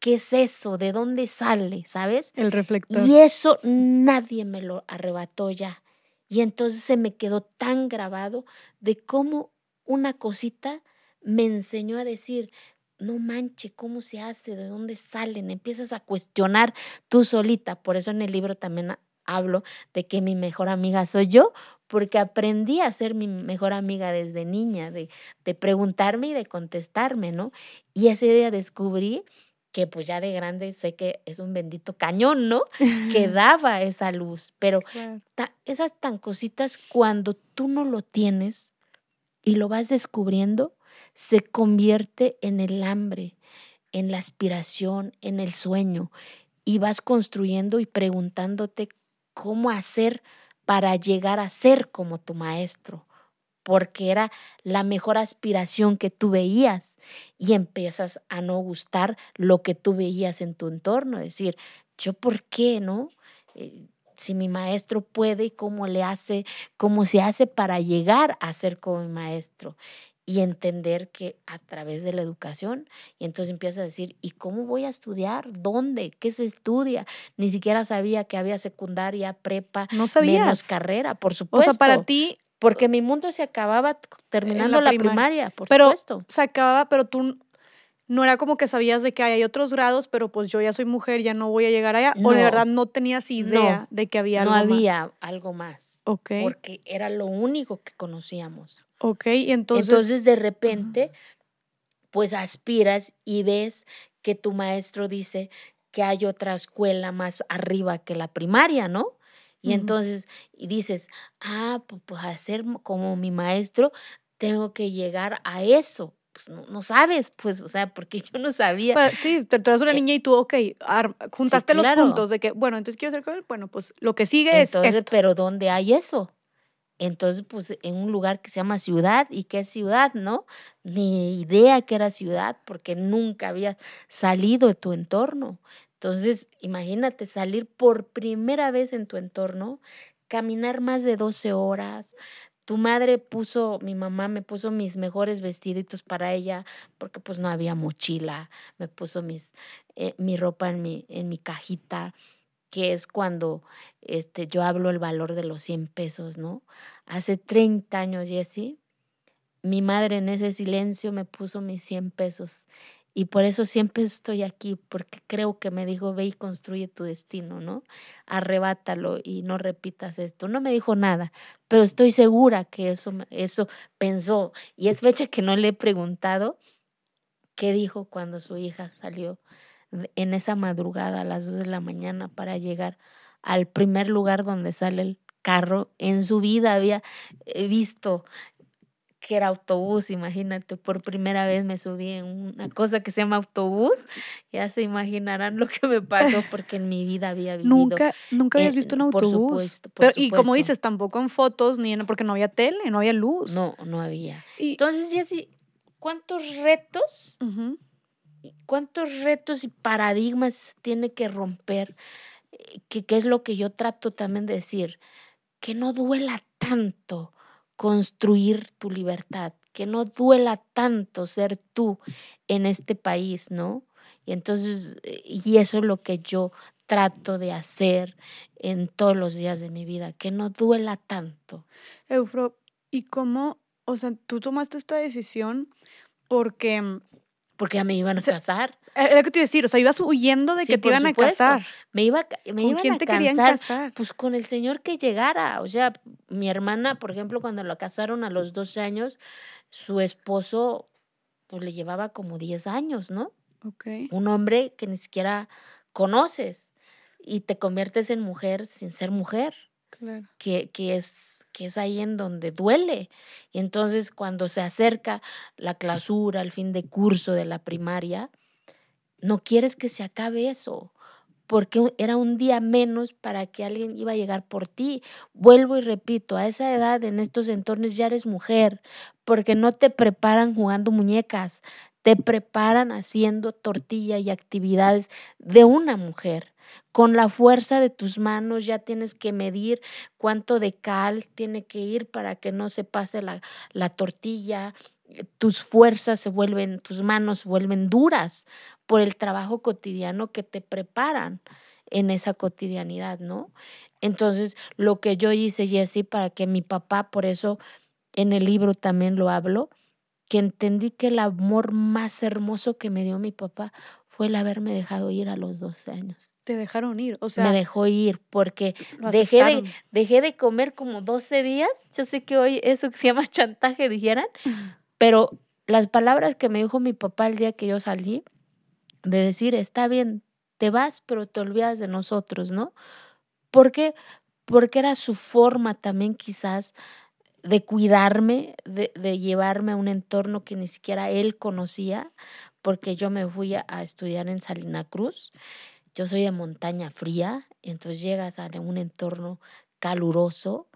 ¿qué es eso? ¿De dónde sale? ¿Sabes? El reflector. Y eso nadie me lo arrebató ya. Y entonces se me quedó tan grabado de cómo una cosita me enseñó a decir, no manche, ¿cómo se hace? ¿De dónde salen? Empiezas a cuestionar tú solita. Por eso en el libro también hablo de que mi mejor amiga soy yo, porque aprendí a ser mi mejor amiga desde niña, de, de preguntarme y de contestarme, ¿no? Y ese día descubrí que pues ya de grande sé que es un bendito cañón, ¿no? Que daba esa luz, pero esas tan cositas cuando tú no lo tienes y lo vas descubriendo, se convierte en el hambre, en la aspiración, en el sueño, y vas construyendo y preguntándote cómo hacer para llegar a ser como tu maestro, porque era la mejor aspiración que tú veías y empiezas a no gustar lo que tú veías en tu entorno, decir, yo por qué, ¿no? Eh, si mi maestro puede y cómo le hace, cómo se hace para llegar a ser como mi maestro y entender que a través de la educación, y entonces empieza a decir, ¿y cómo voy a estudiar? ¿Dónde? ¿Qué se estudia? Ni siquiera sabía que había secundaria, prepa, no sabías. menos carrera, por supuesto. O sea, para ti... Porque mi mundo se acababa terminando la, primaria. por pero supuesto. Se acababa, pero tú no era como que sabías de que hay otros grados, pero pues yo ya soy mujer, ya no voy a llegar allá. o de verdad no tenías idea de que había algo más. No había algo más. Ok. Porque era lo único que conocíamos. Ok, entonces. Entonces de repente, pues aspiras y ves que tu maestro dice que hay otra escuela más arriba que la primaria, ¿no? Y entonces y dices, ah, pues, pues a ser como mi maestro, tengo que llegar a eso. Pues no, sabes, pues, o sea, porque yo no sabía. sí, te traes una eh niña y tú, ok, juntaste los puntos de que, bueno, entonces quiero ser con él, bueno, pues lo que sigue es. Entonces, pero ¿dónde hay eso? Entonces, pues en un lugar que se llama ciudad, ¿y qué es ciudad, no? Ni idea que era ciudad, porque nunca había salido de tu entorno. Entonces, imagínate salir por primera vez en tu entorno, caminar más de 12 horas. Tu madre puso, mi mamá me puso mis mejores vestiditos para ella, porque pues no había mochila, me puso mis, eh, mi ropa en mi, en mi cajita que es cuando este, yo hablo el valor de los 100 pesos, ¿no? Hace 30 años, Jessy, mi madre en ese silencio me puso mis 100 pesos. Y por eso siempre estoy aquí, porque creo que me dijo, ve y construye tu destino, ¿no? Arrebátalo y no repitas esto. No me dijo nada, pero estoy segura que eso, eso pensó. Y es fecha que no le he preguntado qué dijo cuando su hija salió en esa madrugada a las 2 de la mañana para llegar al primer lugar donde sale el carro. En su vida había eh, visto que era autobús, imagínate, por primera vez me subí en una cosa que se llama autobús, ya se imaginarán lo que me pasó porque en mi vida había vivido. Nunca, nunca habías visto un autobús. Por supuesto, Y como dices, tampoco en fotos, ni en, porque no había tele, no había luz. No, no había. Entonces, Jessy, ¿cuántos retos cuántos retos y paradigmas tiene que romper, eh, que, es lo que yo trato también de decir, que no duela tanto construir tu libertad, que no duela tanto ser tú en este país, ¿no? Y entonces, eh, y eso es lo que yo trato de hacer en todos los días de mi vida, que no duela tanto. Eufro, ¿y cómo, o sea, tú tomaste esta decisión porque mm, porque ya me iban a casar. Era lo que te iba a decir, o sea, ibas huyendo de que te iban a casar. Me, iba, me ¿Con quién te querían casar? Pues con el señor que llegara. O sea, mi hermana, por ejemplo, cuando la casaron a los 12 años, su esposo, pues le llevaba como 10 años, ¿no? Ok. Un hombre que ni siquiera conoces y te conviertes en mujer sin ser mujer. Que, que es que es ahí en donde duele. Y entonces cuando se acerca la clausura, el fin de curso de la primaria, no quieres que se acabe eso, porque era un día menos para que alguien iba a llegar por ti. Vuelvo y repito, a esa edad, en estos entornos ya eres mujer, porque no te preparan jugando muñecas, te preparan haciendo tortilla y actividades de una mujer. Con la fuerza de tus manos ya tienes que medir cuánto de cal tiene que ir para que no se pase la, la tortilla. tus fuerzas se vuelven, tus manos se vuelven duras por el trabajo cotidiano que te preparan en esa cotidianidad, ¿no? Entonces, lo que yo hice, Jessy, para que mi papá, por eso en el libro también lo hablo, que entendí que el amor más hermoso que me dio mi papá fue el haberme dejado ir a los 12 años. Te dejaron ir, o sea. Me dejó ir porque dejé de, dejé de comer como 12 días. Yo sé que hoy eso que se llama chantaje dijeran, pero las palabras que me dijo mi papá el día que yo salí, de decir, está bien, te vas, pero te olvidas de nosotros, ¿no? ¿Por qué? Porque era su forma también quizás de cuidarme, de, de, llevarme a un entorno que ni siquiera él conocía, porque yo me fui a, estudiar en Salina Cruz. Yo soy de montaña fría, entonces llegas a un entorno caluroso,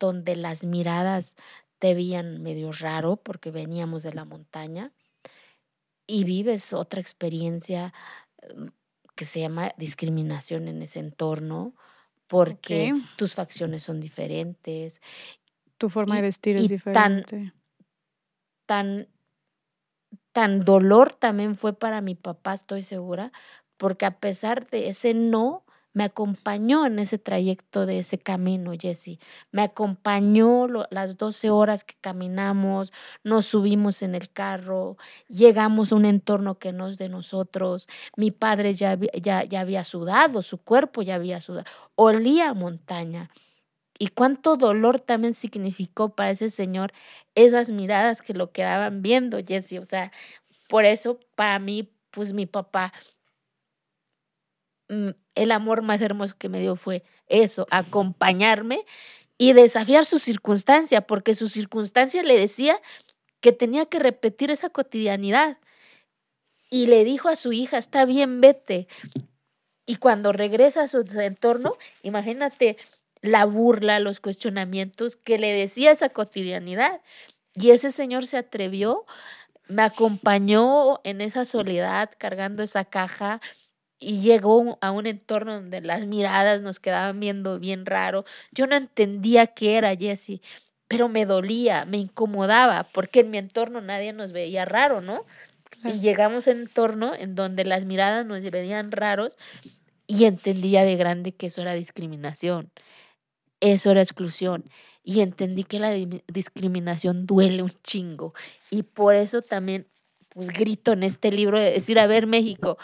donde las miradas te veían medio raro porque veníamos de la montaña y vives otra experiencia mm, que se llama discriminación en ese entorno, porque tus facciones son diferentes. Tu forma de vestir es diferente. Tan, tan, tan dolor también fue para mi papá, estoy segura, porque a pesar de ese no, me acompañó en ese trayecto de ese camino, Jesse. Me acompañó las 12 horas que caminamos, nos subimos en el carro, llegamos a un entorno que no es de nosotros. Mi padre ya, ya, ya había sudado, su cuerpo ya había sudado, olía a montaña. Y cuánto dolor también significó para ese señor esas miradas que lo quedaban viendo, Jesse. O sea, por eso para mí, pues mi papá el amor más hermoso que me dio fue eso, acompañarme y desafiar su circunstancia, porque su circunstancia le decía que tenía que repetir esa cotidianidad. Y le dijo a su hija, está bien, vete. Y cuando regresa a su entorno, imagínate la burla, los cuestionamientos que le decía esa cotidianidad. Y ese señor se atrevió, me acompañó en esa soledad cargando esa caja, y llegó a un entorno donde las miradas nos quedaban viendo bien raro. Yo no entendía qué era Jesse, pero me dolía, me incomodaba, porque en mi entorno nadie nos veía raro, ¿no? Y llegamos a un entorno en donde las miradas nos veían raros y entendía de grande que eso era discriminación, eso era exclusión. Y entendí que la discriminación duele un chingo. Y por eso también, pues grito en este libro de decir, a ver México,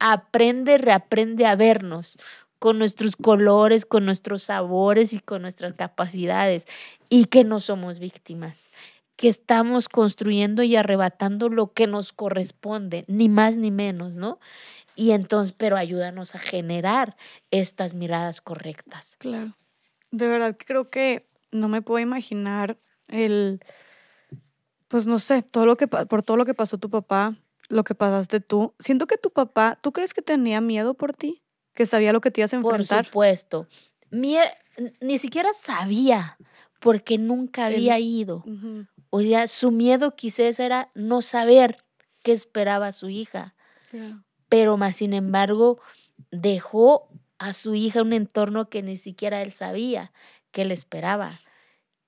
aprende, reaprende a vernos con nuestros colores, con nuestros sabores y con nuestras capacidades y que no somos víctimas, que estamos construyendo y arrebatando lo que nos corresponde, ni más ni menos, ¿no? Y entonces, pero ayúdanos a generar estas miradas correctas. Claro. De verdad, creo que no me puedo imaginar el, pues no sé, todo lo que, por todo lo que pasó tu papá, lo que pasaste tú. Siento que tu papá, ¿tú crees que tenía miedo por ti? Que sabía lo que te ibas a enfrentar. Por supuesto. ni siquiera sabía, porque nunca había ido. O sea, su miedo quizás era no saber qué esperaba su hija. Pero más sin embargo, dejó a su hija un entorno que ni siquiera él sabía que le esperaba.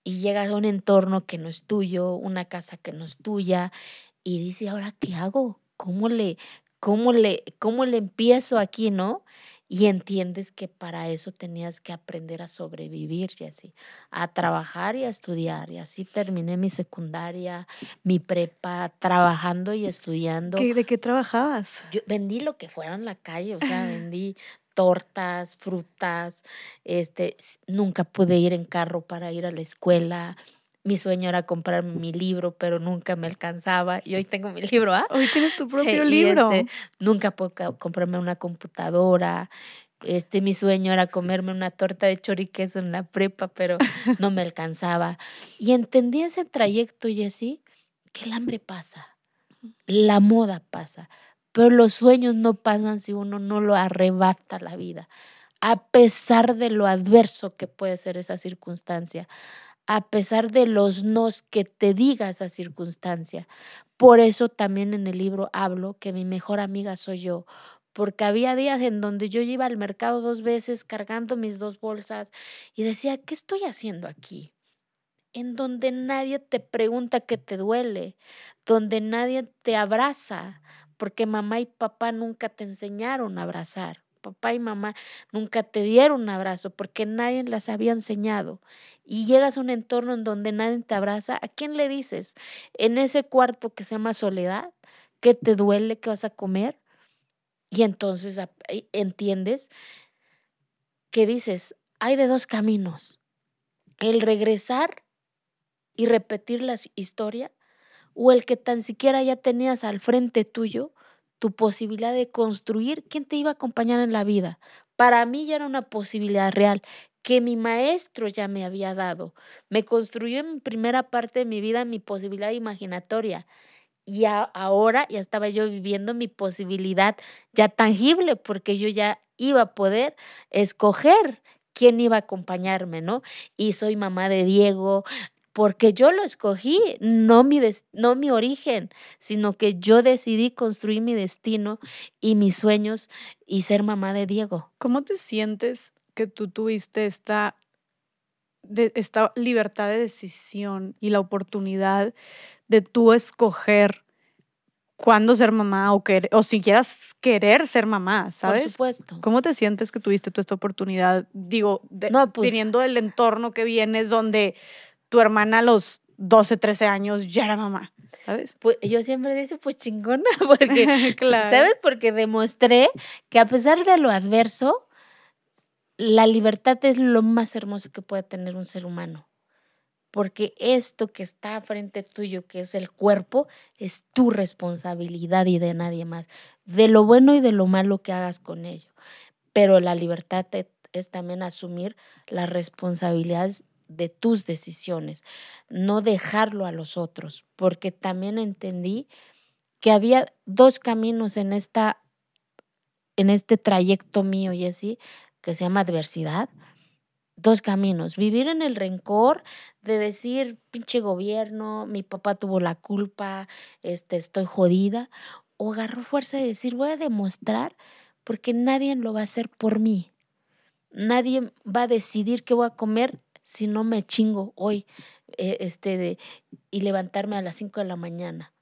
Y llegas a un entorno que no es tuyo, una casa que no es tuya, y dice, ¿ahora qué hago? ¿Cómo le, cómo le, cómo le empiezo aquí, no? Y entiendes que para eso tenías que aprender a sobrevivir, así a trabajar y a estudiar. Y así terminé mi secundaria, mi prepa, trabajando y estudiando. ¿De qué trabajabas? Yo vendí lo que fuera en la calle, o sea, vendí tortas, frutas, este, nunca pude ir en carro para ir a la escuela, mi sueño era comprarme mi libro, pero nunca me alcanzaba. Y hoy tengo mi libro, ¿ah? Hoy tienes tu propio libro. Este, nunca puedo comprarme una computadora. Este, mi sueño era comerme una torta de choriqueso en la prepa, pero no me alcanzaba. Y entendí ese trayecto, Jessy, que el hambre pasa, la moda pasa, pero los sueños no pasan si uno no lo arrebata la vida, a pesar de lo adverso que puede ser esa circunstancia a pesar de los nos que te diga esa circunstancia. Por eso también en el libro hablo que mi mejor amiga soy yo, porque había días en donde yo iba al mercado dos veces cargando mis dos bolsas y decía, ¿qué estoy haciendo aquí? en donde nadie te pregunta qué te duele, donde nadie te abraza, porque mamá y papá nunca te enseñaron a abrazar. Papá y mamá nunca te dieron un abrazo porque nadie las había enseñado. Y llegas a un entorno en donde nadie te abraza, ¿a quién le dices? En ese cuarto que se llama soledad, ¿qué te duele? ¿Qué vas a comer? Y entonces entiendes que dices, hay de dos caminos. El regresar y repetir la historia o el que tan siquiera ya tenías al frente tuyo tu posibilidad de construir quién te iba a acompañar en la vida. Para mí ya era una posibilidad real que mi maestro ya me había dado. Me construyó en primera parte de mi vida mi posibilidad imaginatoria y ahora ya estaba yo viviendo mi posibilidad ya tangible porque yo ya iba a poder escoger quién iba a acompañarme, ¿no? Y soy mamá de Diego, porque yo lo escogí, no mi, no mi origen, sino que yo decidí construir mi destino y mis sueños y ser mamá de Diego. ¿Cómo te sientes que tú tuviste esta, de, esta libertad de decisión y la oportunidad de tú escoger cuándo ser mamá o, o si quieras querer ser mamá, ¿sabes? Por supuesto. ¿Cómo te sientes que tuviste tú esta oportunidad? Digo, no, pues, viniendo del entorno que vienes donde tu hermana a los 12, 13 años ya era mamá, ¿sabes? Pues yo siempre digo, pues chingona, porque, ¿sabes? Porque demostré que a pesar de lo adverso, la libertad es lo más hermoso que puede tener un ser humano. Porque esto que está frente tuyo, que es el cuerpo, es tu responsabilidad y de nadie más. De lo bueno y de lo malo que hagas con ello. Pero la libertad es también asumir las responsabilidades de tus decisiones, no dejarlo a los otros, porque también entendí que había dos caminos en esta en este trayecto mío y así que se llama adversidad. Dos caminos, vivir en el rencor de decir, pinche gobierno, mi papá tuvo la culpa, este, estoy jodida, o agarro fuerza de decir, voy a demostrar porque nadie lo va a hacer por mí. Nadie va a decidir qué voy a comer si no me chingo hoy eh, este de, y levantarme a las 5 de la mañana.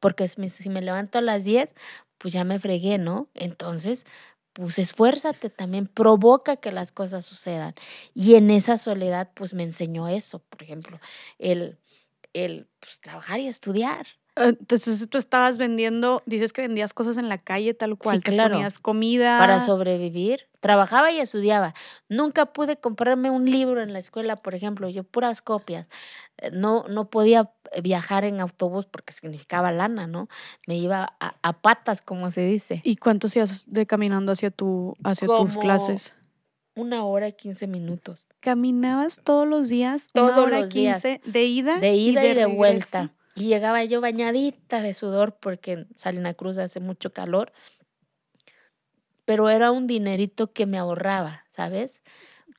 Porque si me levanto a las 10, pues ya me fregué, ¿no? Entonces, pues esfuérzate también, provoca que las cosas sucedan. Y en esa soledad, pues me enseñó eso, por ejemplo, el, el pues, trabajar y estudiar. Entonces tú estabas vendiendo, dices que vendías cosas en la calle tal cual, sí, claro. ponías comida. Para sobrevivir. Trabajaba y estudiaba. Nunca pude comprarme un libro en la escuela, por ejemplo, yo puras copias. Eh, no, no podía viajar en autobús porque significaba lana, ¿no? Me iba a, patas, como se dice. ¿Y cuánto hacías de caminando hacia, tu, hacia tus clases? Una hora y quince minutos. ¿Caminabas todos los días? Todos una hora los quince de ida. De ida y de, vuelta. Y llegaba yo bañadita de sudor porque en Salina Cruz hace mucho calor. Pero era un dinerito que me ahorraba, ¿sabes?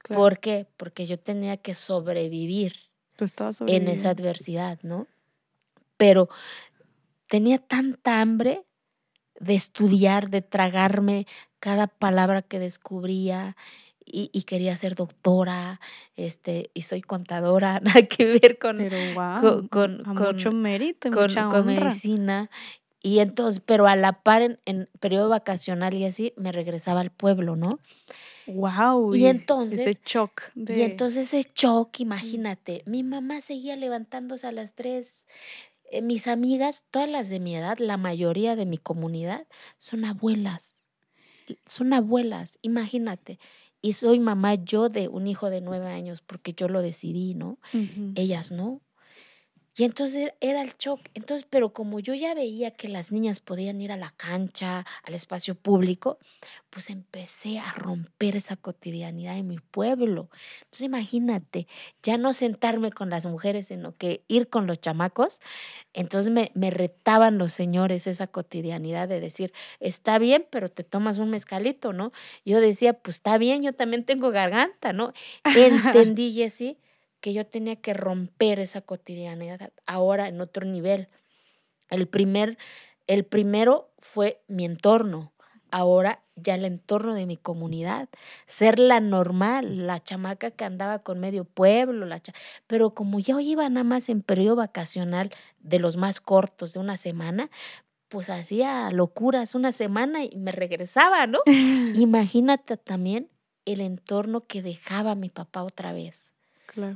¿Por qué? Porque yo tenía que sobrevivir en esa adversidad, ¿no? Pero tenía tanta hambre de estudiar, de tragarme cada palabra que descubría y, quería ser doctora, este, y soy contadora, nada que ver con, con, mucho mérito y mucha con medicina. Y entonces, pero a la par en, en, periodo vacacional y así, me regresaba al pueblo, ¿no? Wow. Y entonces. Ese shock. Y entonces ese shock, imagínate. Mi mamá seguía levantándose a las tres. Eh, mis amigas, todas las de mi edad, la mayoría de mi comunidad, son abuelas. Son abuelas, imagínate y soy mamá yo de un hijo de nueve años porque yo lo decidí, ¿no? Ellas no. Y entonces era el shock. Entonces, pero como yo ya veía que las niñas podían ir a la cancha, al espacio público, pues empecé a romper esa cotidianidad en mi pueblo. Entonces, imagínate, ya no sentarme con las mujeres, sino que ir con los chamacos. Entonces me, me retaban los señores esa cotidianidad de decir, está bien, pero te tomas un mezcalito, ¿no? Yo decía, pues está bien, yo también tengo garganta, ¿no? Entendí, Jessie que yo tenía que romper esa cotidianidad ahora en otro nivel. El, primer, el primero fue mi entorno, ahora ya el entorno de mi comunidad, ser la normal, la chamaca que andaba con medio pueblo, la pero como yo iba nada más en periodo vacacional de los más cortos, de una semana, pues hacía locuras una semana y me regresaba, ¿no? Imagínate también el entorno que dejaba mi papá otra vez.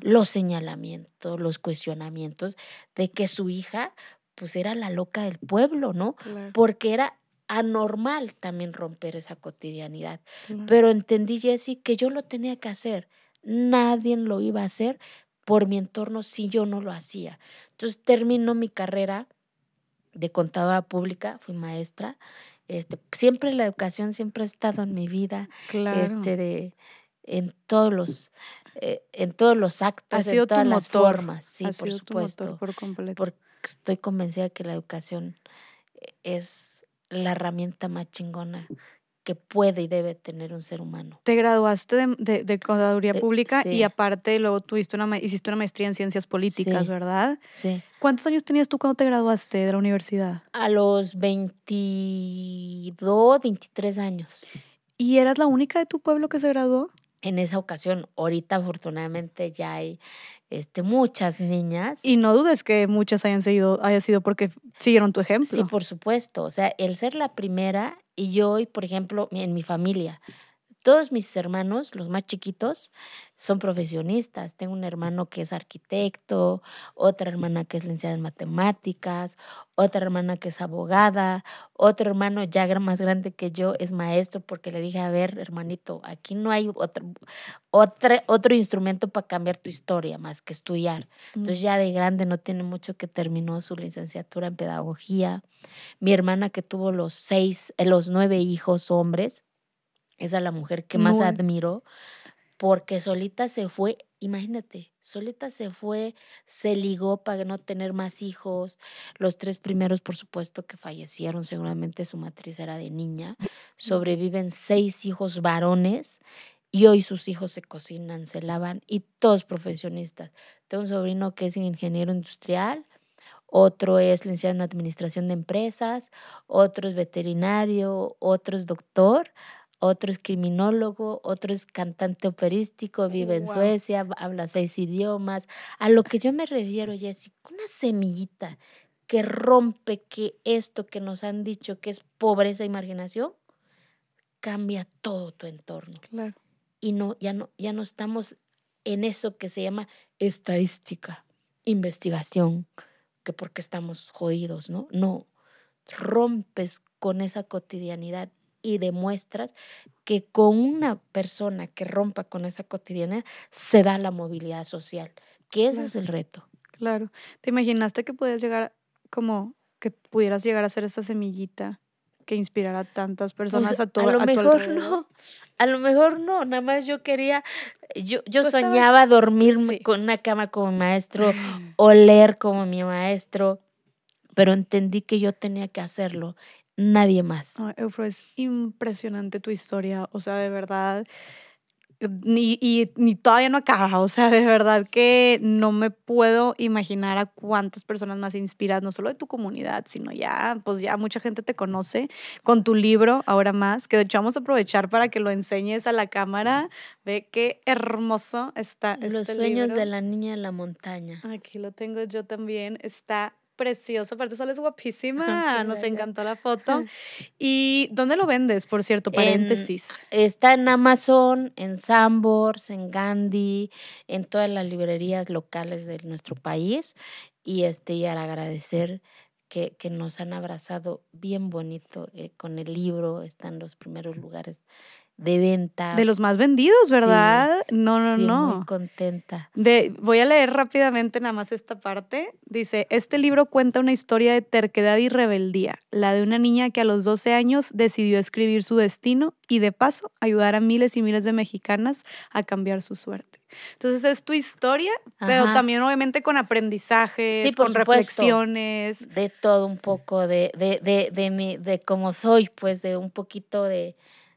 Los señalamientos, los cuestionamientos de que su hija pues era la loca del pueblo, ¿no? Porque era anormal también romper esa cotidianidad. Pero entendí, Jessy, que yo lo tenía que hacer. Nadie lo iba a hacer por mi entorno si yo no lo hacía. Entonces terminó mi carrera de contadora pública, fui maestra. Este, siempre la educación siempre ha estado en mi vida. Este, de, en todos los eh, en todos los actos, en todas las formas, sí, por supuesto. por completo. Porque estoy convencida que la educación es la herramienta más chingona que puede y debe tener un ser humano. Te graduaste de, de, Contaduría Pública y aparte luego tuviste una, hiciste una maestría en Ciencias Políticas, ¿verdad? Sí. ¿Cuántos años tenías tú cuando te graduaste de la universidad? A los 22, 23 años. ¿Y eras la única de tu pueblo que se graduó? En esa ocasión, ahorita afortunadamente ya hay este, muchas niñas. Y no dudes que muchas hayan seguido, haya sido porque siguieron tu ejemplo. Sí, por supuesto. O sea, el ser la primera y yo hoy, por ejemplo, en mi familia, todos mis hermanos, los más chiquitos, son profesionistas. Tengo un hermano que es arquitecto, otra hermana que es licenciada en matemáticas, otra hermana que es abogada, otro hermano ya más grande que yo es maestro porque le dije, a ver, hermanito, aquí no hay otro, otro, otro instrumento para cambiar tu historia más que estudiar. Entonces ya de grande no tiene mucho que terminó su licenciatura en pedagogía. Mi hermana que tuvo los seis, eh, los nueve hijos hombres, esa es la mujer que más admiro, porque solita se fue, imagínate, solita se fue, se ligó para no tener más hijos. Los tres primeros, por supuesto, que fallecieron, seguramente su matriz era de niña. Sobreviven seis hijos varones y hoy sus hijos se cocinan, se lavan y todos profesionistas. Tengo un sobrino que es ingeniero industrial, otro es licenciado en administración de empresas, otro es veterinario, otro es doctor otro es criminólogo, otro es cantante operístico, vive en Suecia, habla seis idiomas. A lo que yo me refiero, Jessy, una semillita que rompe que esto que nos han dicho que es pobreza y marginación, cambia todo tu entorno. Claro. Y no, ya no, ya no estamos en eso que se llama estadística, investigación, que porque estamos jodidos, ¿no? No, rompes con esa cotidianidad y demuestras que con una persona que rompa con esa cotidianidad se da la movilidad social, que ese es el reto. Claro. ¿Te imaginaste que podías llegar como que pudieras llegar a ser esa semillita que inspirara a tantas pues, personas a, tu, a lo mejor no a lo mejor no nada más yo quería yo yo soñaba dormirme con una cama como maestro oler como mi maestro pero entendí que yo tenía que hacerlo nadie más. Eufro, es impresionante tu historia, o sea, de verdad, ni, y, ni todavía no acaba, o sea, de verdad que no me puedo imaginar a cuántas personas más inspiras, no solo de tu comunidad, sino ya, pues ya mucha gente te conoce con tu libro, ahora más, que de hecho vamos a aprovechar para que lo enseñes a la cámara, ve qué hermoso está. Los sueños de la niña en la montaña. Aquí lo tengo yo también, está precioso, aparte sales guapísima, nos encantó la foto. ¿Y dónde lo vendes, por cierto, paréntesis? está en Amazon, en Sambors, en Gandhi, en todas las librerías locales de nuestro país. Y este, y agradecer que, que, nos han abrazado bien bonito eh, con el libro, están los primeros lugares de venta. De los más vendidos, ¿verdad? no, no, sí, no. Muy contenta. De, voy a leer rápidamente nada más esta parte. Dice, este libro cuenta una historia de terquedad y rebeldía, la de una niña que a los 12 años decidió escribir su destino y de paso ayudar a miles y miles de mexicanas a cambiar su suerte. Entonces es tu historia, pero también obviamente con aprendizajes, con reflexiones. De todo un poco, de, de, de, de, mi, de cómo soy, pues de un poquito de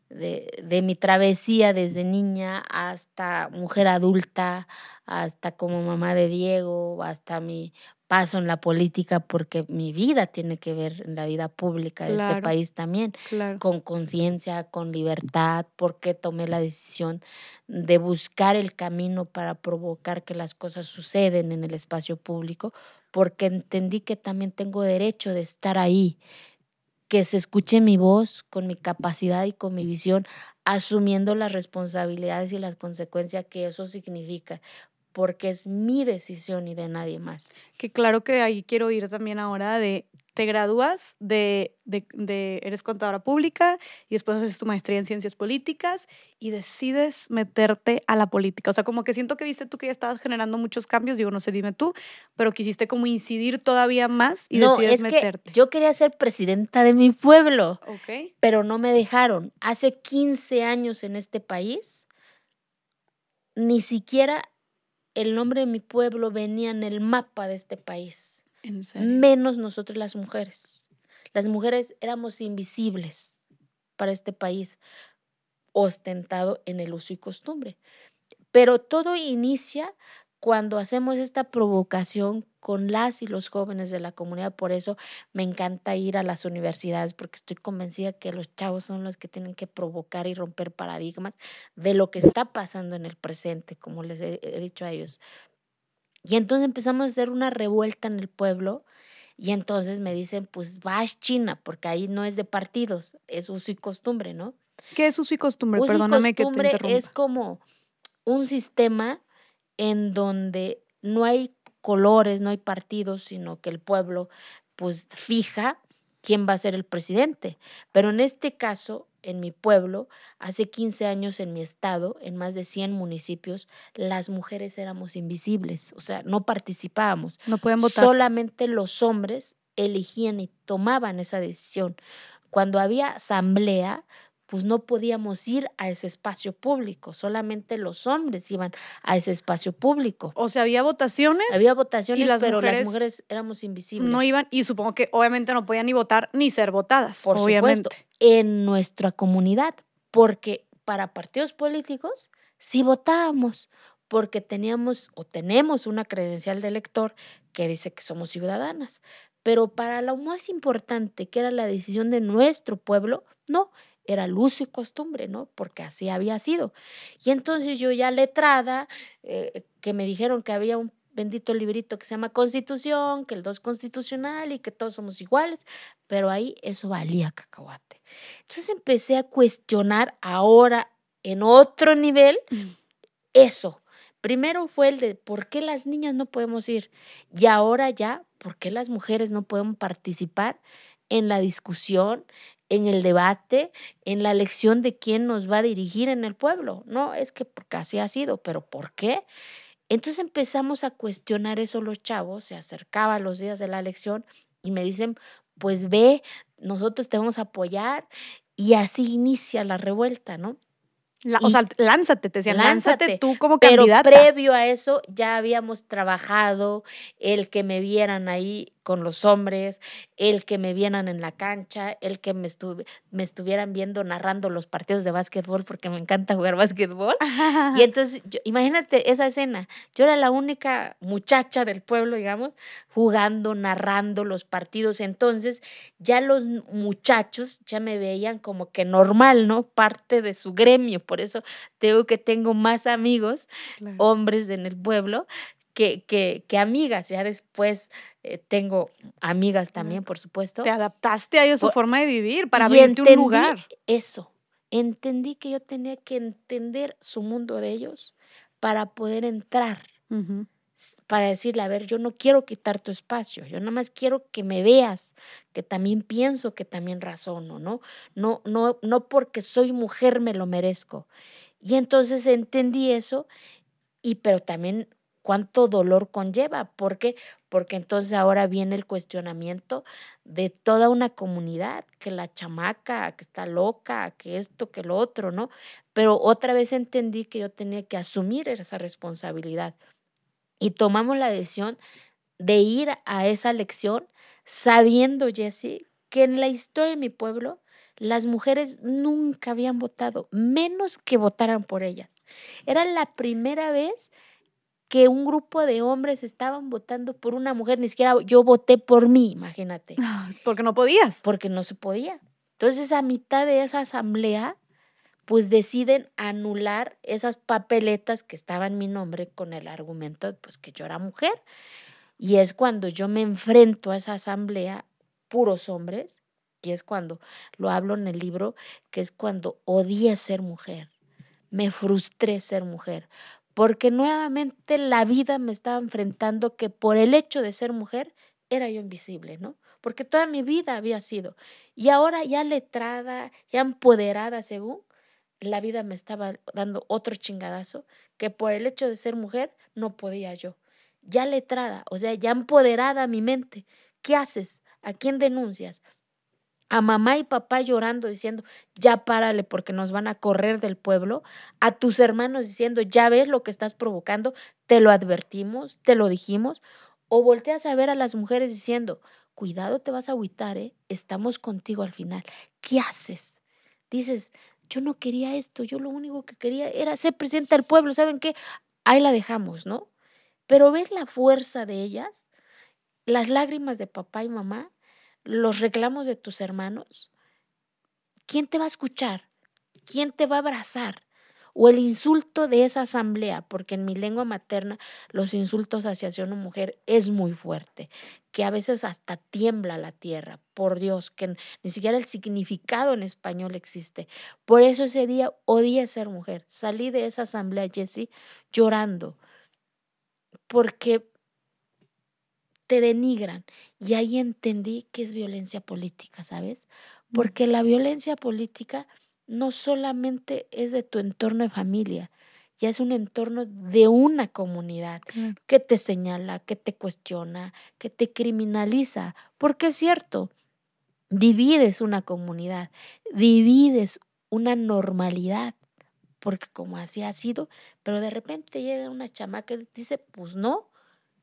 de, mi travesía desde niña hasta mujer adulta, hasta como mamá de Diego, hasta mi paso en la política, porque mi vida tiene que ver en la vida pública de este país también, con conciencia, con libertad, porque tomé la decisión de buscar el camino para provocar que las cosas suceden en el espacio público, porque entendí que también tengo derecho de estar ahí, que se escuche mi voz con mi capacidad y con mi visión, asumiendo las responsabilidades y las consecuencias que eso significa, porque es mi decisión y de nadie más. Que claro que ahí quiero ir también ahora de te gradúas de, eres contadora pública y después haces tu maestría en ciencias políticas y decides meterte a la política. O sea, como que siento que viste tú que ya estabas generando muchos cambios, digo, no sé, dime tú, pero quisiste como incidir todavía más y no, decides es meterte. Que yo quería ser presidenta de mi pueblo, pero no me dejaron. Hace 15 años en este país, ni siquiera el nombre de mi pueblo venía en el mapa de este país menos nosotros las mujeres. Las mujeres éramos invisibles para este país ostentado en el uso y costumbre. Pero todo inicia cuando hacemos esta provocación con las y los jóvenes de la comunidad. Por eso me encanta ir a las universidades, porque estoy convencida que los chavos son los que tienen que provocar y romper paradigmas de lo que está pasando en el presente, como les he, dicho a ellos. Y entonces empezamos a hacer una revuelta en el pueblo y entonces me dicen, pues vas China, porque ahí no es de partidos, es uso y costumbre, ¿no? ¿Qué es uso y costumbre? Perdóname que te interrumpa. Es como un sistema en donde no hay colores, no hay partidos, sino que el pueblo pues fija quién va a ser el presidente. Pero en este caso, en mi pueblo, hace 15 años en mi estado, en más de 100 municipios, las mujeres éramos invisibles, o sea, no participábamos. No pueden votar. Solamente los hombres elegían y tomaban esa decisión. Cuando había asamblea, pues no podíamos ir a ese espacio público, solamente los hombres iban a ese espacio público. O sea, había votaciones. Había votaciones, pero las mujeres éramos invisibles. No iban, y supongo que obviamente no podían ni votar ni ser votadas, Por obviamente. Supuesto, en nuestra comunidad, porque para partidos políticos sí votábamos, porque teníamos o tenemos una credencial de elector que dice que somos ciudadanas. Pero para lo más importante, que era la decisión de nuestro pueblo, no, era el uso y costumbre, ¿no? Porque así había sido. Y entonces yo ya letrada, eh, que me dijeron que había un bendito librito que se llama Constitución, que el dos constitucional y que todos somos iguales, pero ahí eso valía cacahuate. Entonces empecé a cuestionar ahora en otro nivel mm. eso. Primero fue el de por qué las niñas no podemos ir y ahora ya, por qué las mujeres no podemos participar en la discusión, en el debate, en la elección de quién nos va a dirigir en el pueblo. No, es que porque así ha sido, pero ¿por qué? Entonces empezamos a cuestionar eso los chavos, se acercaban los días de la elección y me dicen, pues ve, nosotros te vamos a apoyar y así inicia la revuelta, ¿no? o sea, lánzate, te decían, lánzate, tú como candidata. Pero previo a eso ya habíamos trabajado el que me vieran ahí con los hombres, el que me vieran en la cancha, el que me, me estuvieran viendo narrando los partidos de básquetbol, porque me encanta jugar básquetbol. y entonces, imagínate esa escena. Yo era la única muchacha del pueblo, digamos, jugando, narrando los partidos. Entonces, ya los muchachos ya me veían como que normal, ¿no? Parte de su gremio. Por eso tengo que tengo más amigos, hombres en el pueblo, que, que, que, amigas. Ya después eh, tengo amigas también, por supuesto. Te adaptaste a su forma de vivir para abrirte un lugar. Eso. Entendí que yo tenía que entender su mundo de ellos para poder entrar. Para decirle, a ver, yo no quiero quitar tu espacio, yo nada más quiero que me veas, que también pienso, que también razono, ¿no? No, no, no porque soy mujer me lo merezco. Y entonces entendí eso, y pero también cuánto dolor conlleva. ¿Por qué? Porque entonces ahora viene el cuestionamiento de toda una comunidad, que la chamaca, que está loca, que esto, que lo otro, ¿no? Pero otra vez entendí que yo tenía que asumir esa responsabilidad. Y tomamos la decisión de ir a esa lección sabiendo, Jesse, que en la historia de mi pueblo las mujeres nunca habían votado, menos que votaran por ellas. Era la primera vez que un grupo de hombres estaban votando por una mujer, ni siquiera yo voté por mí, imagínate. Porque no podías. Porque no se podía. Entonces, a mitad de esa asamblea, pues deciden anular esas papeletas que estaban en mi nombre con el argumento pues que yo era mujer. Y es cuando yo me enfrento a esa asamblea, puros hombres, y es cuando lo hablo en el libro, que es cuando odié ser mujer, me frustré ser mujer, porque nuevamente la vida me estaba enfrentando que por el hecho de ser mujer era yo invisible, ¿no? Porque toda mi vida había sido. Y ahora ya letrada, ya empoderada según, la vida me estaba dando otro chingadazo que por el hecho de ser mujer no podía yo. Ya letrada, o sea, ya empoderada mi mente. ¿Qué haces? ¿A quién denuncias? A mamá y papá llorando diciendo, ya párale porque nos van a correr del pueblo, a tus hermanos diciendo, ya ves lo que estás provocando, te lo advertimos, te lo dijimos, o volteas a ver a las mujeres diciendo, cuidado te vas a agüitar, ¿eh? estamos contigo al final. ¿Qué haces? Dices, yo no quería esto, yo lo único que quería era ser presidente del pueblo, ¿saben qué? Ahí la dejamos, ¿no? Pero ver la fuerza de ellas, las lágrimas de papá y mamá, los reclamos de tus hermanos, ¿quién te va a escuchar? ¿Quién te va a abrazar? O el insulto de esa asamblea, porque en mi lengua materna los insultos hacia una mujer es muy fuerte, que a veces hasta tiembla la tierra, por Dios, que ni siquiera el significado en español existe. Por eso ese día odié ser mujer. Salí de esa asamblea, Jessie, llorando, porque te denigran. Y ahí entendí que es violencia política, ¿sabes? Porque la violencia política no solamente es de tu entorno de familia, ya es un entorno de una comunidad que te señala, que te cuestiona, que te criminaliza. Porque es cierto, divides una comunidad, divides una normalidad, porque como así ha sido, pero de repente llega una chamaca y dice, pues no,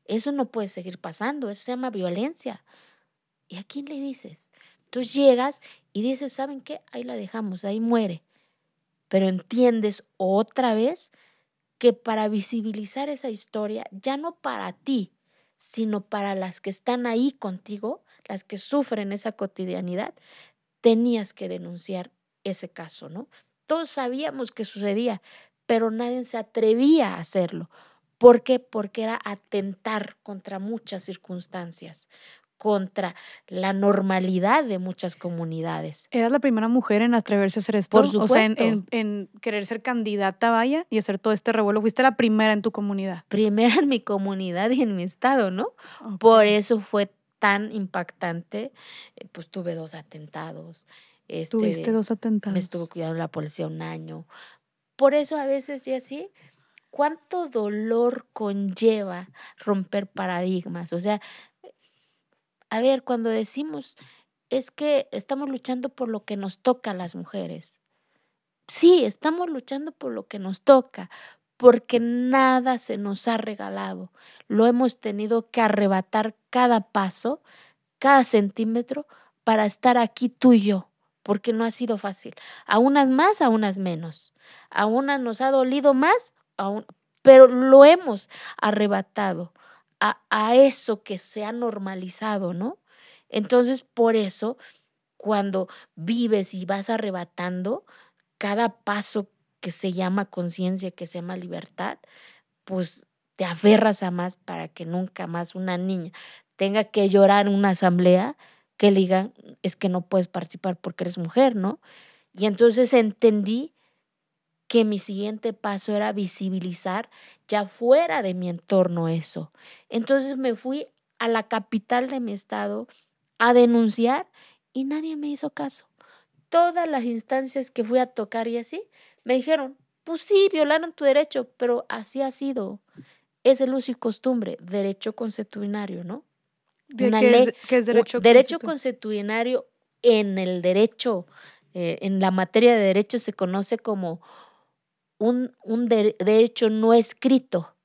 eso no puede seguir pasando, eso se llama violencia. ¿Y a quién le dices? Tú llegas y dices, ¿saben qué? Ahí la dejamos, ahí muere. Pero entiendes otra vez que para visibilizar esa historia, ya no para ti, sino para las que están ahí contigo, las que sufren esa cotidianidad, tenías que denunciar ese caso, ¿no? Todos sabíamos que sucedía, pero nadie se atrevía a hacerlo ¿Por qué? Porque era atentar contra muchas circunstancias, contra la normalidad de muchas comunidades. ¿Eras la primera mujer en atreverse a hacer esto? Por supuesto. O sea, en, querer ser candidata, vaya, y hacer todo este revuelo. Fuiste la primera en tu comunidad. Primera en mi comunidad y en mi estado, ¿no? Por eso fue tan impactante. Eh, pues tuve dos atentados. Este, Tuviste dos atentados. Me estuvo cuidando la policía un año. Por eso a veces, y así, cuánto dolor conlleva romper paradigmas. O sea, a ver, cuando decimos es que estamos luchando por lo que nos toca a las mujeres. Sí, estamos luchando por lo que nos toca, porque nada se nos ha regalado. Lo hemos tenido que arrebatar cada paso, cada centímetro, para estar aquí tú y yo, porque no ha sido fácil. A unas más, a unas menos. A unas nos ha dolido más, pero lo hemos arrebatado a, a eso que se ha normalizado, ¿no? Entonces, por eso, cuando vives y vas arrebatando cada paso que se llama conciencia, que se llama libertad, pues te aferras a más para que nunca más una niña tenga que llorar en una asamblea que le digan es que no puedes participar porque eres mujer, ¿no? Y entonces entendí que mi siguiente paso era visibilizar ya fuera de mi entorno eso. Entonces me fui a la capital de mi estado a denunciar y nadie me hizo caso. Todas las instancias que fui a tocar y así me dijeron, pues sí, violaron tu derecho, pero así ha sido. Es el uso y costumbre, derecho constitucionario, ¿no? Una ley, es, derecho, derecho constitucionario en el derecho, eh, en la materia de derecho se conoce como un, un derecho no escrito,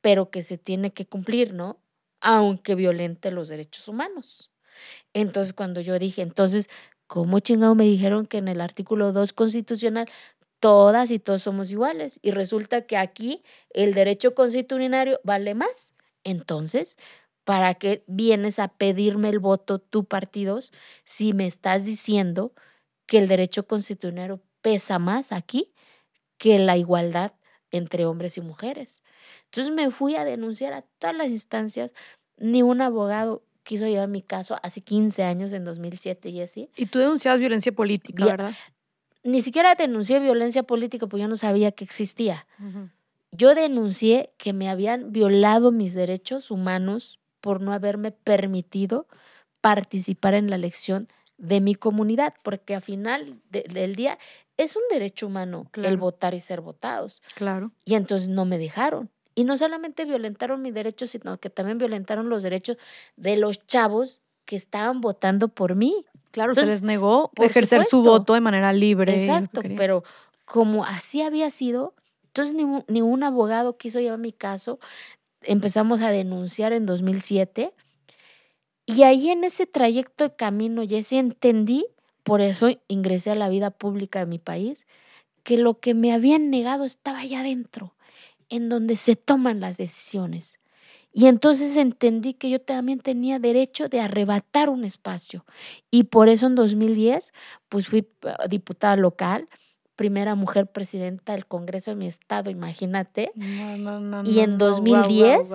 pero que se tiene que cumplir, ¿no? Aunque violente los derechos humanos. Entonces, cuando yo dije, entonces, ¿Cómo chingado me dijeron que en el artículo 2 constitucional todas y todos somos iguales? Y resulta que aquí el derecho constitucionario vale más. Entonces, ¿para qué vienes a pedirme el voto tú partidos si me estás diciendo que el derecho constitucional pesa más aquí que la igualdad entre hombres y mujeres? Entonces me fui a denunciar a todas las instancias, ni un abogado quiso llevar mi caso hace 15 años, en 2007 y así. Y tú denunciabas violencia política, ¿verdad? Ni siquiera denuncié violencia política porque yo no sabía que existía. Yo denuncié que me habían violado mis derechos humanos por no haberme permitido participar en la elección de mi comunidad, porque al final del día es un derecho humano el votar y ser votados. Claro. Y entonces no me dejaron. Y no solamente violentaron mis derechos, sino que también violentaron los derechos de los chavos que estaban votando por mí. Claro, se les negó ejercer su voto de manera libre. Exacto, pero como así había sido, entonces ningún, ningún abogado quiso llevar mi caso. Empezamos a denunciar en 2007. Y ahí en ese trayecto de camino, Jessy, entendí, por eso ingresé a la vida pública de mi país, que lo que me habían negado estaba allá adentro en donde se toman las decisiones. Y entonces entendí que yo también tenía derecho de arrebatar un espacio. Y por eso en 2010, pues fui ah, diputada local, primera mujer presidenta del Congreso de mi estado, imagínate. y en 2010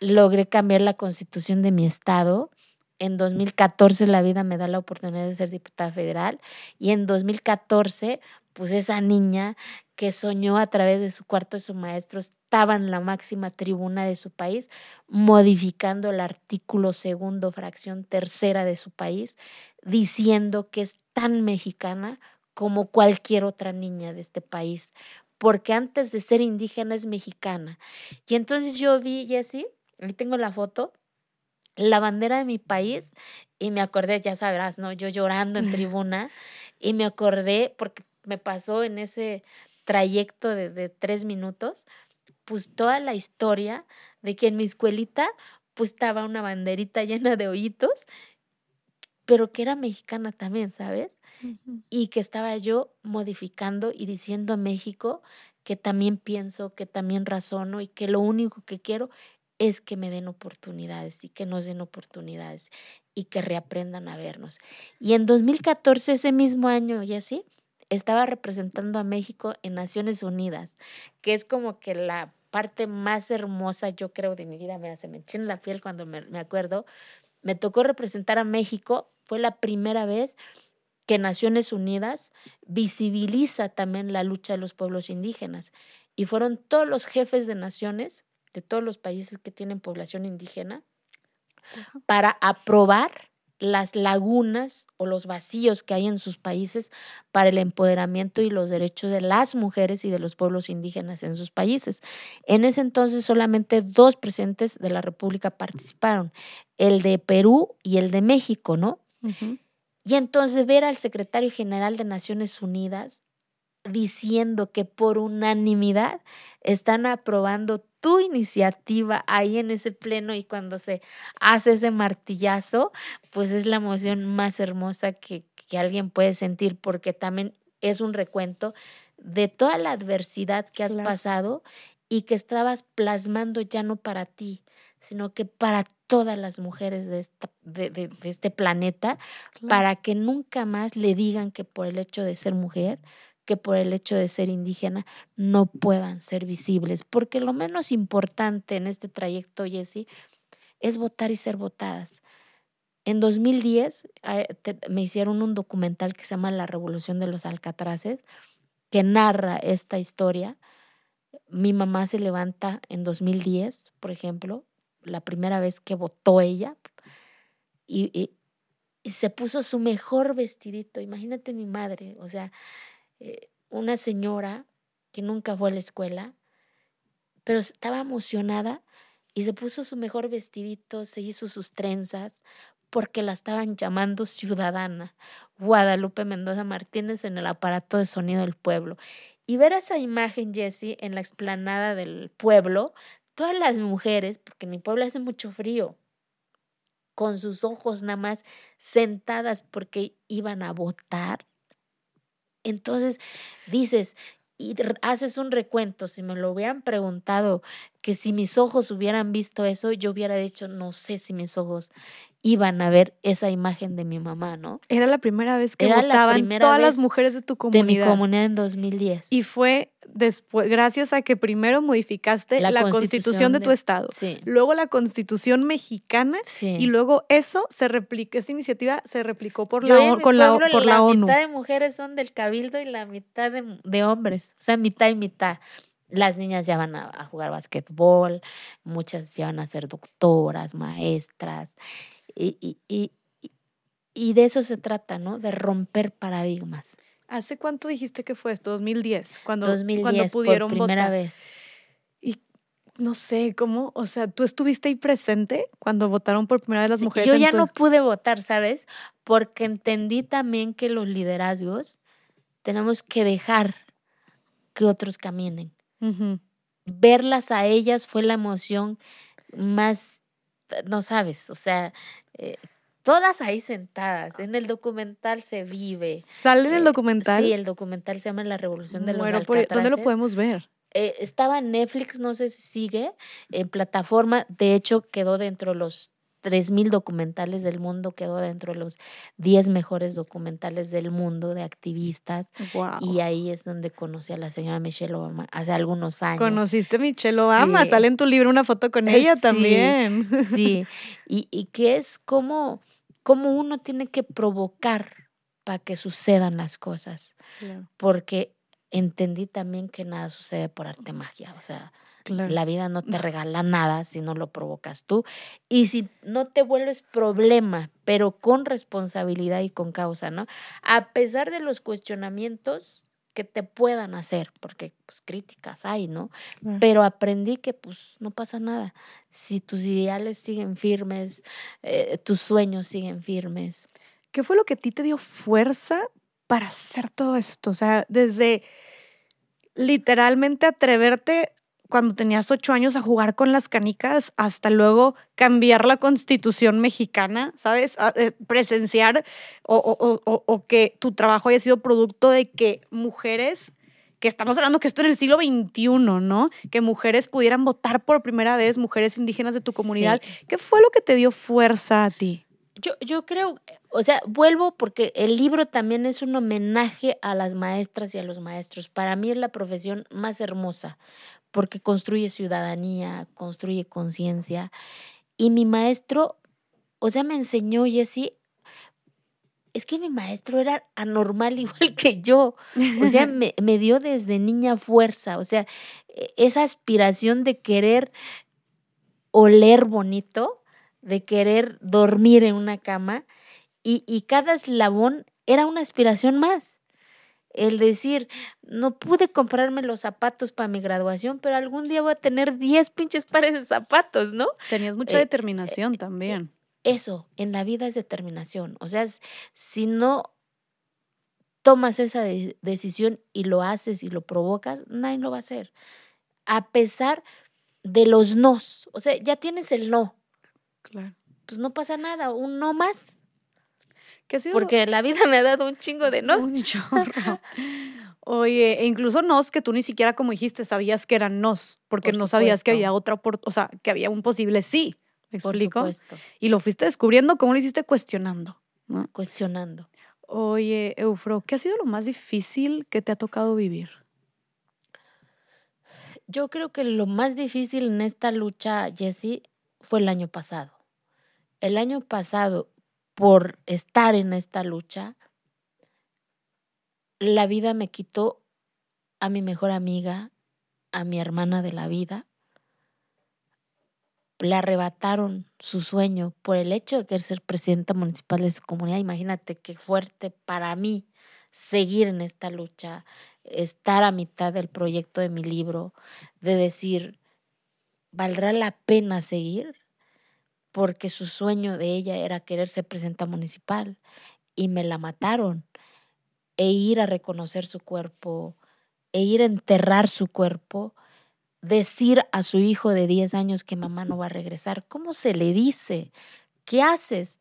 logré cambiar la constitución de mi estado. En 2014 la vida me da la oportunidad de ser diputada federal y en 2014 pues esa niña que soñó a través de su cuarto de su maestro estaba en la máxima tribuna de su país, modificando el artículo segundo, fracción tercera de su país, diciendo que es tan mexicana como cualquier otra niña de este país, porque antes de ser indígena es mexicana. Y entonces yo vi, Jessie, ahí tengo la foto, la bandera de mi país y me acordé, ya sabrás, ¿no? Yo llorando en tribuna y me acordé porque me pasó en ese trayecto de, tres minutos, pues toda la historia de que en mi escuelita pues estaba una banderita llena de hoyitos, pero que era mexicana también, ¿sabes? Y que estaba yo modificando y diciendo a México que también pienso, que también razono y que lo único que quiero es que me den oportunidades y que nos den oportunidades y que reaprendan a vernos. Y en 2014, ese mismo año, y así, estaba representando a México en Naciones Unidas, que es como que la parte más hermosa, yo creo, de mi vida. Me hace me en la piel cuando me, me acuerdo. Me tocó representar a México. Fue la primera vez que Naciones Unidas visibiliza también la lucha de los pueblos indígenas. Y fueron todos los jefes de naciones de todos los países que tienen población indígena para aprobar las lagunas o los vacíos que hay en sus países para el empoderamiento y los derechos de las mujeres y de los pueblos indígenas en sus países. En ese entonces solamente dos presidentes de la República participaron, el de Perú y el de México, ¿no? Y entonces ver al secretario general de Naciones Unidas diciendo que por unanimidad están aprobando tu iniciativa ahí en ese pleno y cuando se hace ese martillazo, pues es la emoción más hermosa que, que alguien puede sentir porque también es un recuento de toda la adversidad que has pasado y que estabas plasmando ya no para ti, sino que para todas las mujeres de, esta, de, de, este planeta, para que nunca más le digan que por el hecho de ser mujer que por el hecho de ser indígena no puedan ser visibles, porque lo menos importante en este trayecto, Jesse, es votar y ser votadas. En 2010 eh, me hicieron un documental que se llama La Revolución de los Alcatraces, que narra esta historia. Mi mamá se levanta en 2010, por ejemplo, la primera vez que votó ella, y, y se puso su mejor vestidito. Imagínate mi madre, o sea, eh, una señora que nunca fue a la escuela, pero estaba emocionada y se puso su mejor vestidito, se hizo sus trenzas, porque la estaban llamando ciudadana. Guadalupe Mendoza Martínez en el aparato de sonido del pueblo. Y ver esa imagen, Jessie, en la explanada del pueblo, todas las mujeres, porque en mi pueblo hace mucho frío, con sus ojos nada más sentadas porque iban a votar. Entonces dices, y haces un recuento, si me lo hubieran preguntado, que si mis ojos hubieran visto eso, yo hubiera dicho, no sé si mis ojos iban a ver esa imagen de mi mamá, ¿no? Era la primera vez que votaban todas las mujeres de tu comunidad. De mi comunidad en 2010. Y fue después, gracias a que primero modificaste la, constitución, de, tu estado, luego la constitución mexicana y luego eso se replica, esa iniciativa se replicó por la, con la, por la, ONU. La mitad de mujeres son del cabildo y la mitad de, de hombres, o sea, mitad y mitad. Las niñas ya van a, jugar basquetbol, muchas ya van a ser doctoras, maestras, y, y, y, de eso se trata, ¿no? De romper paradigmas. ¿Hace cuánto dijiste que fue esto? 2010, cuando, 2010, cuando pudieron por primera vez. Y no sé cómo, o sea, ¿tú estuviste ahí presente cuando votaron por primera vez las mujeres? Yo ya no pude votar, ¿sabes? Porque entendí también que los liderazgos tenemos que dejar que otros caminen verlas a ellas fue la emoción más, no sabes, o sea, eh, todas ahí sentadas. En el documental se vive. ¿Sale en el eh, documental? Sí, el documental se llama La Revolución de los bueno, ¿Dónde lo podemos ver? Eh, estaba en Netflix, no sé si sigue, en plataforma. De hecho, quedó dentro de los 3.000 documentales del mundo, quedó dentro de los 10 mejores documentales del mundo de activistas. Y ahí es donde conocí a la señora Michelle Obama hace algunos años. Conociste a Michelle Obama, sale en tu libro una foto con ella también. Sí, y, y que es como, como uno tiene que provocar para que sucedan las cosas. Porque entendí también que nada sucede por arte magia, o sea, la vida no te regala nada si no lo provocas tú. Y si no te vuelves problema, pero con responsabilidad y con causa, ¿no? A pesar de los cuestionamientos que te puedan hacer, porque pues críticas hay, ¿no? Pero aprendí que pues no pasa nada. Si tus ideales siguen firmes, eh, tus sueños siguen firmes. ¿Qué fue lo que a ti te dio fuerza para hacer todo esto? O sea, desde literalmente atreverte cuando tenías ocho años a jugar con las canicas hasta luego cambiar la constitución mexicana, ¿sabes? Eh, presenciar o, que tu trabajo haya sido producto de que mujeres, que estamos hablando que esto en el siglo XXI, ¿no? Que mujeres pudieran votar por primera vez, mujeres indígenas de tu comunidad. ¿Qué fue lo que te dio fuerza a ti? Yo, yo creo, o sea, vuelvo porque el libro también es un homenaje a las maestras y a los maestros. Para mí es la profesión más hermosa, porque construye ciudadanía, construye conciencia. Y mi maestro, o sea, me enseñó, Jessy, es que mi maestro era anormal igual que yo. O sea, me, me, dio desde niña fuerza, o sea, e, esa aspiración de querer oler bonito, de querer dormir en una cama, y, y cada eslabón era una aspiración más el decir, no pude comprarme los zapatos para mi graduación, pero algún día voy a tener 10 pinches pares de zapatos, ¿no? Tenías mucha eh, determinación eh, también. Eso, en la vida es determinación. O sea, si no tomas esa decisión y lo haces y lo provocas, nadie lo va a hacer. A pesar de los nos. O sea, ya tienes el no. Claro. Pues no pasa nada, un no más. Porque la vida me ha dado un chingo de nos. Un chorro. Oye, e incluso nos que tú ni siquiera, como dijiste, sabías que eran nos, porque no sabías que había otra, o sea, que había un posible sí. ¿Me explico? Por supuesto. Y lo fuiste descubriendo, ¿cómo lo hiciste? Cuestionando. Cuestionando. Oye, Eufro, ¿qué ha sido lo más difícil que te ha tocado vivir? Yo creo que lo más difícil en esta lucha, Jessie, fue el año pasado. El año pasado por estar en esta lucha, la vida me quitó a mi mejor amiga, a mi hermana de la vida. Le arrebataron su sueño por el hecho de querer ser presidenta municipal de su comunidad. Imagínate qué fuerte para mí seguir en esta lucha, estar a mitad del proyecto de mi libro, de decir, ¿valdrá la pena seguir? Porque su sueño de ella era querer ser presidenta municipal y me la mataron. E ir a reconocer su cuerpo, e ir a enterrar su cuerpo, decir a su hijo de 10 años que mamá no va a regresar. ¿Cómo se le dice? ¿Qué haces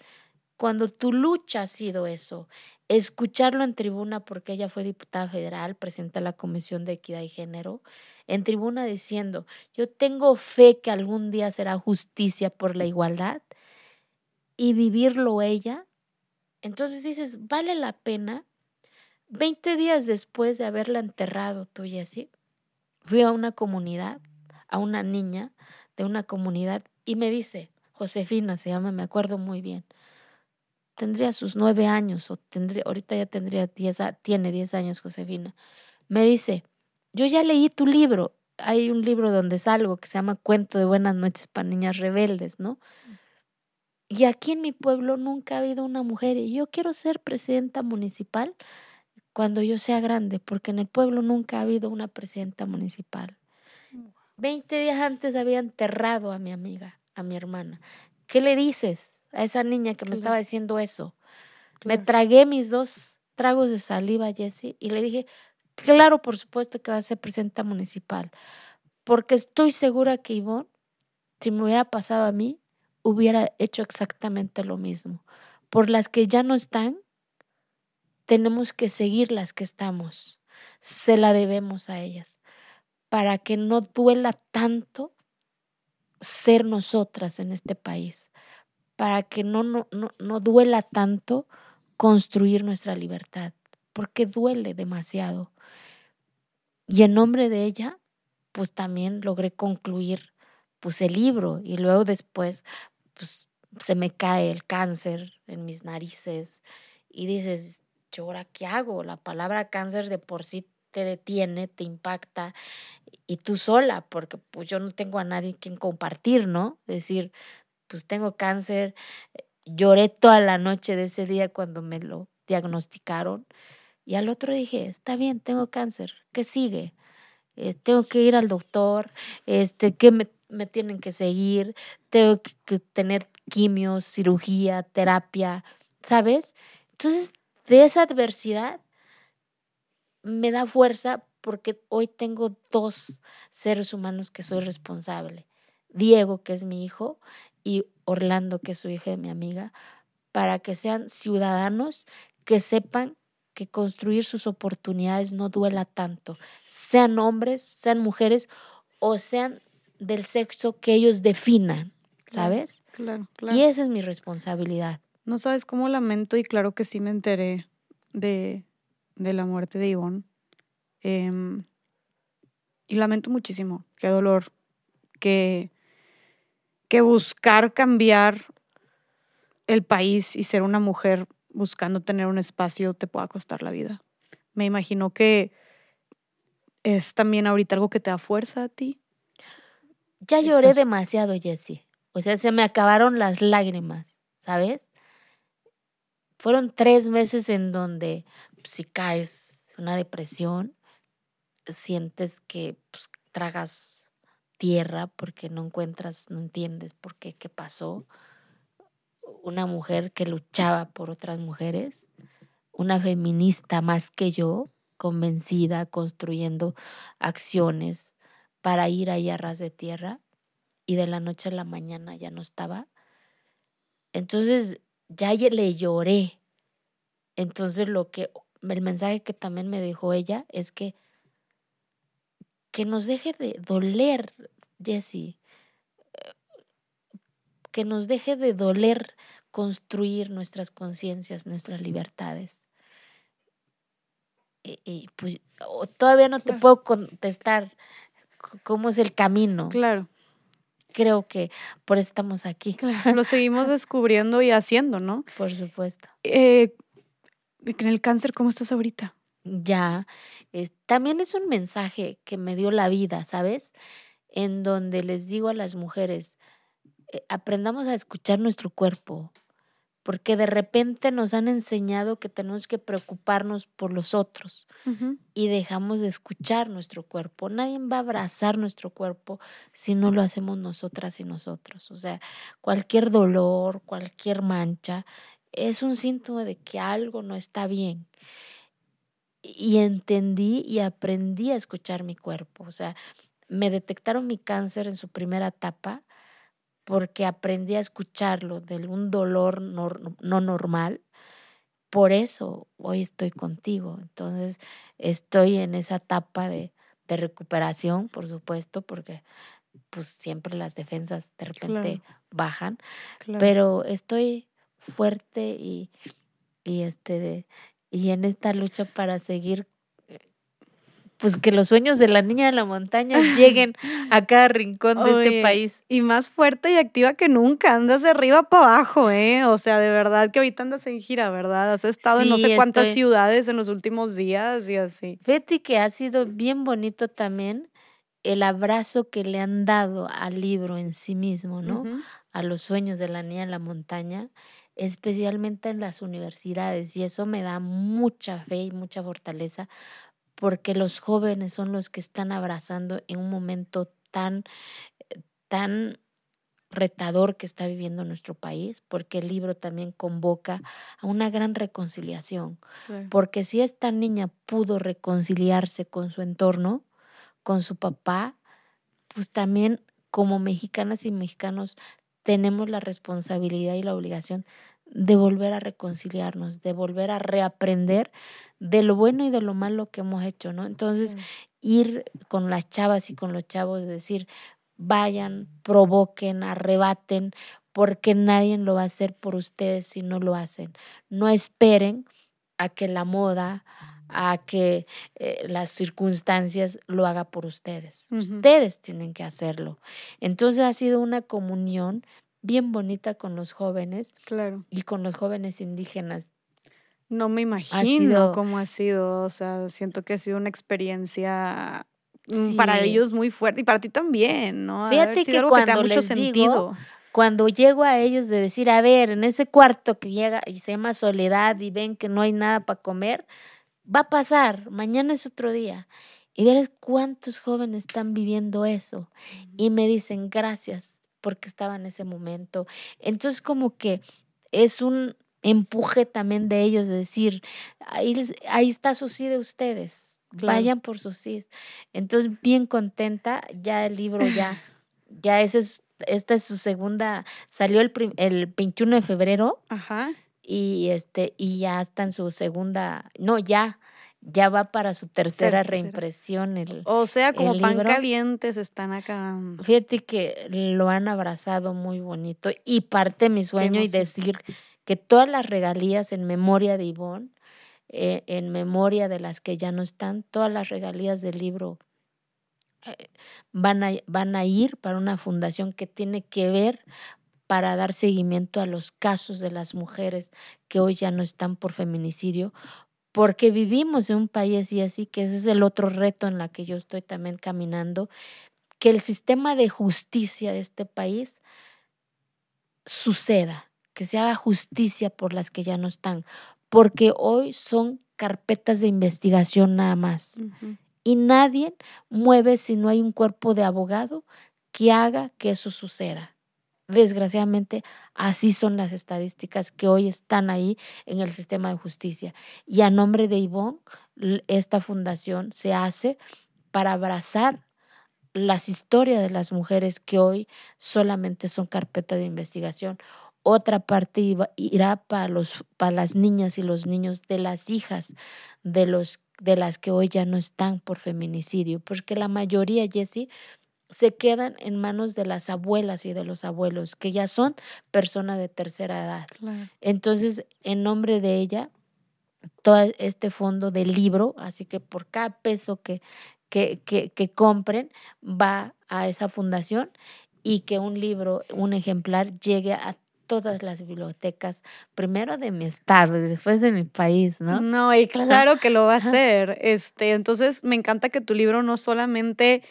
cuando tu lucha ha sido eso? Escucharlo en tribuna porque ella fue diputada federal, presidenta de la Comisión de Equidad y Género, en tribuna diciendo, yo tengo fe que algún día será justicia por la igualdad y vivirlo ella. Entonces dices, vale la pena. Veinte días después de haberla enterrado tú, Jessie, fui a una comunidad, a una niña de una comunidad y me dice, Josefina se llama, me acuerdo muy bien, tendría sus nueve años o tendría, ahorita ya tendría diez, tiene diez años Josefina. Me dice, yo ya leí tu libro. Hay un libro donde salgo que se llama Cuento de Buenas noches para Niñas Rebeldes, ¿no? Y aquí en mi pueblo nunca ha habido una mujer y yo quiero ser presidenta municipal cuando yo sea grande, porque en el pueblo nunca ha habido una presidenta municipal. Veinte días antes había enterrado a mi amiga, a mi hermana. ¿Qué le dices a esa niña que me estaba diciendo eso? Me tragué mis dos tragos de saliva, Jessie, y le dije, Claro, por supuesto que va a ser presidenta municipal, porque estoy segura que Ivonne, si me hubiera pasado a mí, hubiera hecho exactamente lo mismo. Por las que ya no están, tenemos que seguir las que estamos. Se la debemos a ellas, para que no duela tanto ser nosotras en este país, para que no, no, no, no duela tanto construir nuestra libertad, porque duele demasiado. Y en nombre de ella, pues también logré concluir pues el libro y luego después pues se me cae el cáncer en mis narices y dices, ¿yo ahora qué hago? La palabra cáncer de por sí te detiene, te impacta y tú sola, porque pues yo no tengo a nadie quien compartir, ¿no? Decir, pues tengo cáncer, lloré toda la noche de ese día cuando me lo diagnosticaron y al otro dije, está bien, tengo cáncer, ¿qué sigue? Eh, tengo que ir al doctor, este, ¿qué me, me tienen que seguir? Tengo que, tener quimios, cirugía, terapia, ¿sabes? Entonces, de esa adversidad me da fuerza porque hoy tengo dos seres humanos que soy responsable. Diego, que es mi hijo, y Orlando, que es su hija de mi amiga, para que sean ciudadanos que sepan que construir sus oportunidades no duela tanto, sean hombres, sean mujeres o sean del sexo que ellos definan, ¿sabes? Claro, claro. Y esa es mi responsabilidad. No sabes cómo lamento y claro que sí me enteré de, de la muerte de Ivonne. Em, y lamento muchísimo, qué dolor, que, que buscar cambiar el país y ser una mujer buscando tener un espacio te pueda costar la vida. Me imagino que es también ahorita algo que te da fuerza a ti. Ya lloré demasiado, Jessie. O sea, se me acabaron las lágrimas, ¿sabes? Fueron tres meses en donde pues, si caes una depresión, sientes que pues, tragas tierra porque no encuentras, no entiendes por qué, qué pasó una mujer que luchaba por otras mujeres, una feminista más que yo, convencida, construyendo acciones para ir ahí a ras de tierra y de la noche a la mañana ya no estaba. Entonces ya le lloré. Entonces lo que el mensaje que también me dejó ella es que que nos deje de doler, Jessie, que nos deje de doler construir nuestras conciencias, nuestras libertades. Y, pues todavía no te puedo contestar cómo es el camino. Claro. Creo que por eso estamos aquí. Claro, lo seguimos descubriendo y haciendo, ¿no? Por supuesto. Eh, en el cáncer, ¿cómo estás ahorita? Ya, también es un mensaje que me dio la vida, ¿sabes? En donde les digo a las mujeres, aprendamos a escuchar nuestro cuerpo, porque de repente nos han enseñado que tenemos que preocuparnos por los otros y dejamos de escuchar nuestro cuerpo. Nadie va a abrazar nuestro cuerpo si no lo hacemos nosotras y nosotros. O sea, cualquier dolor, cualquier mancha, es un síntoma de que algo no está bien. Y entendí y aprendí a escuchar mi cuerpo. O sea, me detectaron mi cáncer en su primera etapa porque aprendí a escucharlo de un dolor no, no normal. Por eso hoy estoy contigo. Entonces estoy en esa etapa de, de recuperación, por supuesto, porque pues siempre las defensas de repente bajan, pero estoy fuerte y, y este y en esta lucha para seguir pues que los sueños de la niña de la montaña lleguen a cada rincón de este país. Y más fuerte y activa que nunca, andas de arriba para abajo, ¿eh? O sea, de verdad que ahorita andas en gira, ¿verdad? Has estado en no sé cuántas ciudades en los últimos días y así. Fíjate que ha sido bien bonito también el abrazo que le han dado al libro en sí mismo, ¿no? A los sueños de la niña en la montaña, especialmente en las universidades. Y eso me da mucha fe y mucha fortaleza porque los jóvenes son los que están abrazando en un momento tan, eh, tan retador que está viviendo nuestro país, porque el libro también convoca a una gran reconciliación, porque si esta niña pudo reconciliarse con su entorno, con su papá, pues también como mexicanas y mexicanos tenemos la responsabilidad y la obligación de volver a reconciliarnos, de volver a reaprender de lo bueno y de lo malo que hemos hecho, ¿no? Entonces, ir con las chavas y con los chavos, decir, vayan, provoquen, arrebaten, porque nadie lo va a hacer por ustedes si no lo hacen. No esperen a que la moda, a que eh, las circunstancias lo haga por ustedes. Ustedes tienen que hacerlo. Entonces ha sido una comunión bien bonita con los jóvenes. Claro. Y con los jóvenes indígenas. No me imagino cómo ha sido, o sea, siento que ha sido una experiencia mm, para ellos muy fuerte y para ti también, ¿no? Fíjate que cuando mucho sentido. cuando llego a ellos de decir, a ver, en ese cuarto que llega y se llama soledad y ven que no hay nada para comer, va a pasar, mañana es otro día. Y verás cuántos jóvenes están viviendo eso. Y me dicen, gracias, porque estaba en ese momento. Entonces como que es un empuje también de ellos de decir, ahí, ahí está su sí de ustedes, vayan por su sí. Entonces bien contenta, ya el libro ya, ya ese es, esta es su segunda, salió el, el 21 de febrero. Ajá. Y este, y ya está en su segunda, no, ya, ya va para su tercera, reimpresión. El, o sea, como pan calientes están acá. Fíjate que lo han abrazado muy bonito y parte de mi sueño y decir que todas las regalías en memoria de Ivonne, eh, en memoria de las que ya no están, todas las regalías del libro eh, van, a, van a ir para una fundación que tiene que ver para dar seguimiento a los casos de las mujeres que hoy ya no están por feminicidio, porque vivimos en un país y así, que ese es el otro reto en la que yo estoy también caminando, que el sistema de justicia de este país suceda, que se haga justicia por las que ya no están, porque hoy son carpetas de investigación nada más. Y nadie mueve si no hay un cuerpo de abogado que haga que eso suceda. Desgraciadamente, así son las estadísticas que hoy están ahí en el sistema de justicia. Y a nombre de Ivonne, esta fundación se hace para abrazar las historias de las mujeres que hoy solamente son carpeta de investigación. Otra parte irá para, los, para las niñas y los niños de las hijas de, los, de las que hoy ya no están por feminicidio, porque la mayoría, Jessie, se quedan en manos de las abuelas y de los abuelos, que ya son personas de tercera edad. Entonces, en nombre de ella, todo este fondo del libro, así que por cada peso que, que, que, compren, va a esa fundación y que un libro, un ejemplar, llegue a todas las bibliotecas, primero de mi estado y después de mi país, ¿no? No, y claro que lo va a hacer. Este, entonces me encanta que tu libro no solamente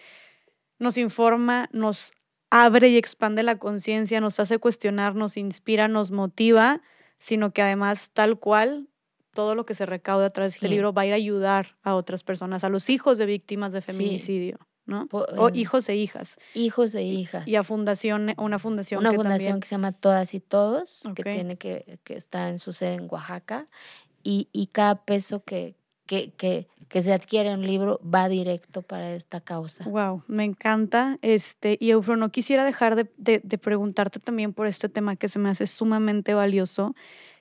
nos informa, nos abre y expande la conciencia, nos hace cuestionar, nos inspira, nos motiva, sino que además tal cual todo lo que se recauda a través de este libro va a ir a ayudar a otras personas, a los hijos de víctimas de feminicidio. ¿no? O hijos e hijas. Hijos e hijas. Y a fundación, una fundación. Una fundación que se llama Todas y Todos, que tiene que, que está en su sede en Oaxaca. Y, y cada peso que, que, que, que se adquiere un libro va directo para esta causa. Wow, me encanta. Este, y Eufro, no quisiera dejar de, de, preguntarte también por este tema que se me hace sumamente valioso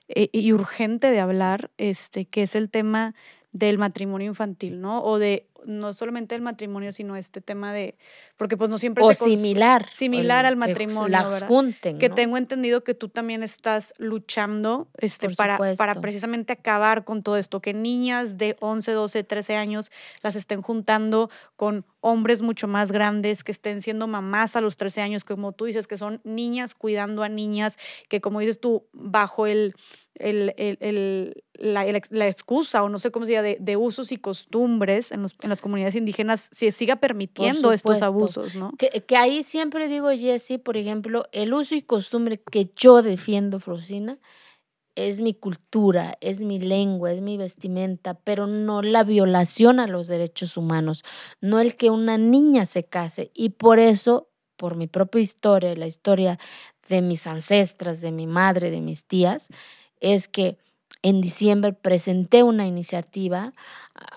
eh, y urgente de hablar, este, que es el tema del matrimonio infantil, ¿no? O de no solamente el matrimonio, sino este tema de, porque pues no siempre o se similar. similar o al que matrimonio, las ¿verdad? junten, que tengo entendido que tú también estás luchando este, Por para, para precisamente acabar con todo esto, que niñas de 11, 12, 13 años las estén juntando con hombres mucho más grandes, que estén siendo mamás a los 13 años, como tú dices, que son niñas cuidando a niñas, que como dices tú, bajo el, el, el- el- la, la excusa o no sé cómo se diga, de, de usos y costumbres en, los- en las comunidades indígenas, se siga permitiendo estos abusos, ¿no? Que, que ahí siempre digo, Jessy, por ejemplo, el uso y costumbre que yo defiendo, Frosina, es mi cultura, es mi lengua, es mi vestimenta, pero no la violación a los derechos humanos, no el que una niña se case. Y por eso, por mi propia historia, la historia de mis ancestras, de mi madre, de mis tías, es que en diciembre presenté una iniciativa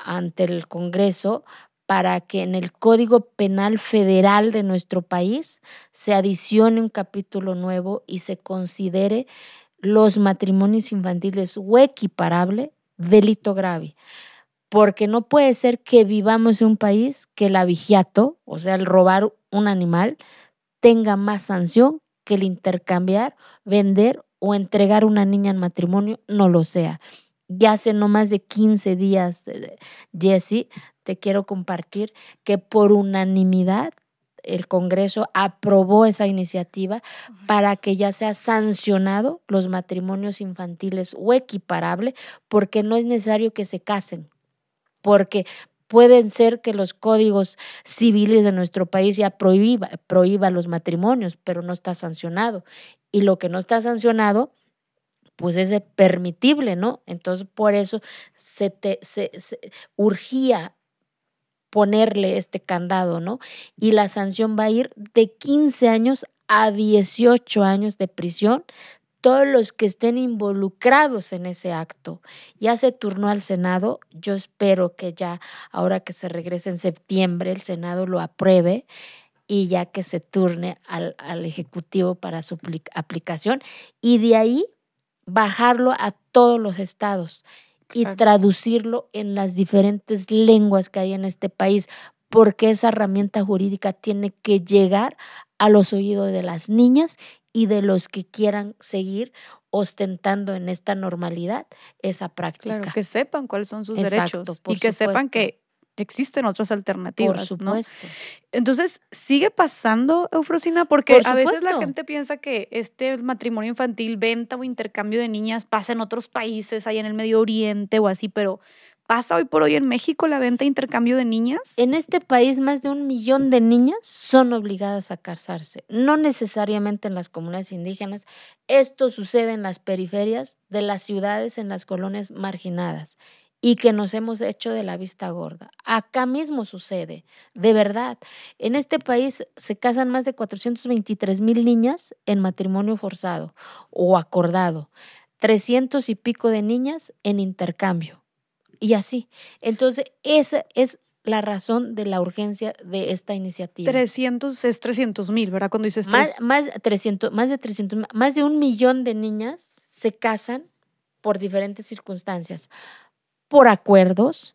ante el Congreso para que en el Código Penal Federal de nuestro país se adicione un capítulo nuevo y se considere los matrimonios infantiles o equiparable delito grave. Porque no puede ser que vivamos en un país que el avigiato, o sea, el robar un animal, tenga más sanción que el intercambiar, vender o entregar una niña en matrimonio no lo sea. Ya hace no más de 15 días, eh, Jesse, te quiero compartir que por unanimidad el Congreso aprobó esa iniciativa para que ya sea sancionado los matrimonios infantiles o equiparable, porque no es necesario que se casen, porque pueden ser que los códigos civiles de nuestro país ya prohíba, prohíba los matrimonios, pero no está sancionado. Y lo que no está sancionado, pues es permitible, ¿no? Entonces, por eso se te se, se urgía ponerle este candado, ¿no? Y la sanción va a ir de 15 años a 18 años de prisión todos los que estén involucrados en ese acto. Ya se turnó al Senado, yo espero que ya ahora que se regrese en septiembre el Senado lo apruebe y ya que se turne al, al Ejecutivo para su apli- aplicación y de ahí bajarlo a todos los estados y Claro. traducirlo en las diferentes lenguas que hay en este país, porque esa herramienta jurídica tiene que llegar a los oídos de las niñas y de los que quieran seguir ostentando en esta normalidad esa práctica. Claro, que sepan cuáles son sus Exacto, derechos y que sepan que existen otras Por alternativas, ¿no? supuesto. Entonces, ¿sigue pasando, Eufrosina? Porque Por a veces la gente piensa que este matrimonio infantil, venta o intercambio de niñas pasa en otros países, ahí en el Medio Oriente o así, pero ¿pasa hoy por hoy en México la venta e intercambio de niñas? En este país, más de un millón de niñas son obligadas a casarse, no necesariamente en las comunidades indígenas. Esto sucede en las periferias de las ciudades, en las colonias marginadas y que nos hemos hecho de la vista gorda. Acá mismo sucede, de verdad. En este país se casan más de 423 mil niñas en matrimonio forzado o acordado, 300 y pico de niñas en intercambio y así. Entonces, esa es la razón de la urgencia de esta iniciativa. 300 es 300 mil, ¿verdad? Cuando dices Más, más, 300, más de 300, ma- más de un millón de niñas se casan por diferentes circunstancias, por acuerdos,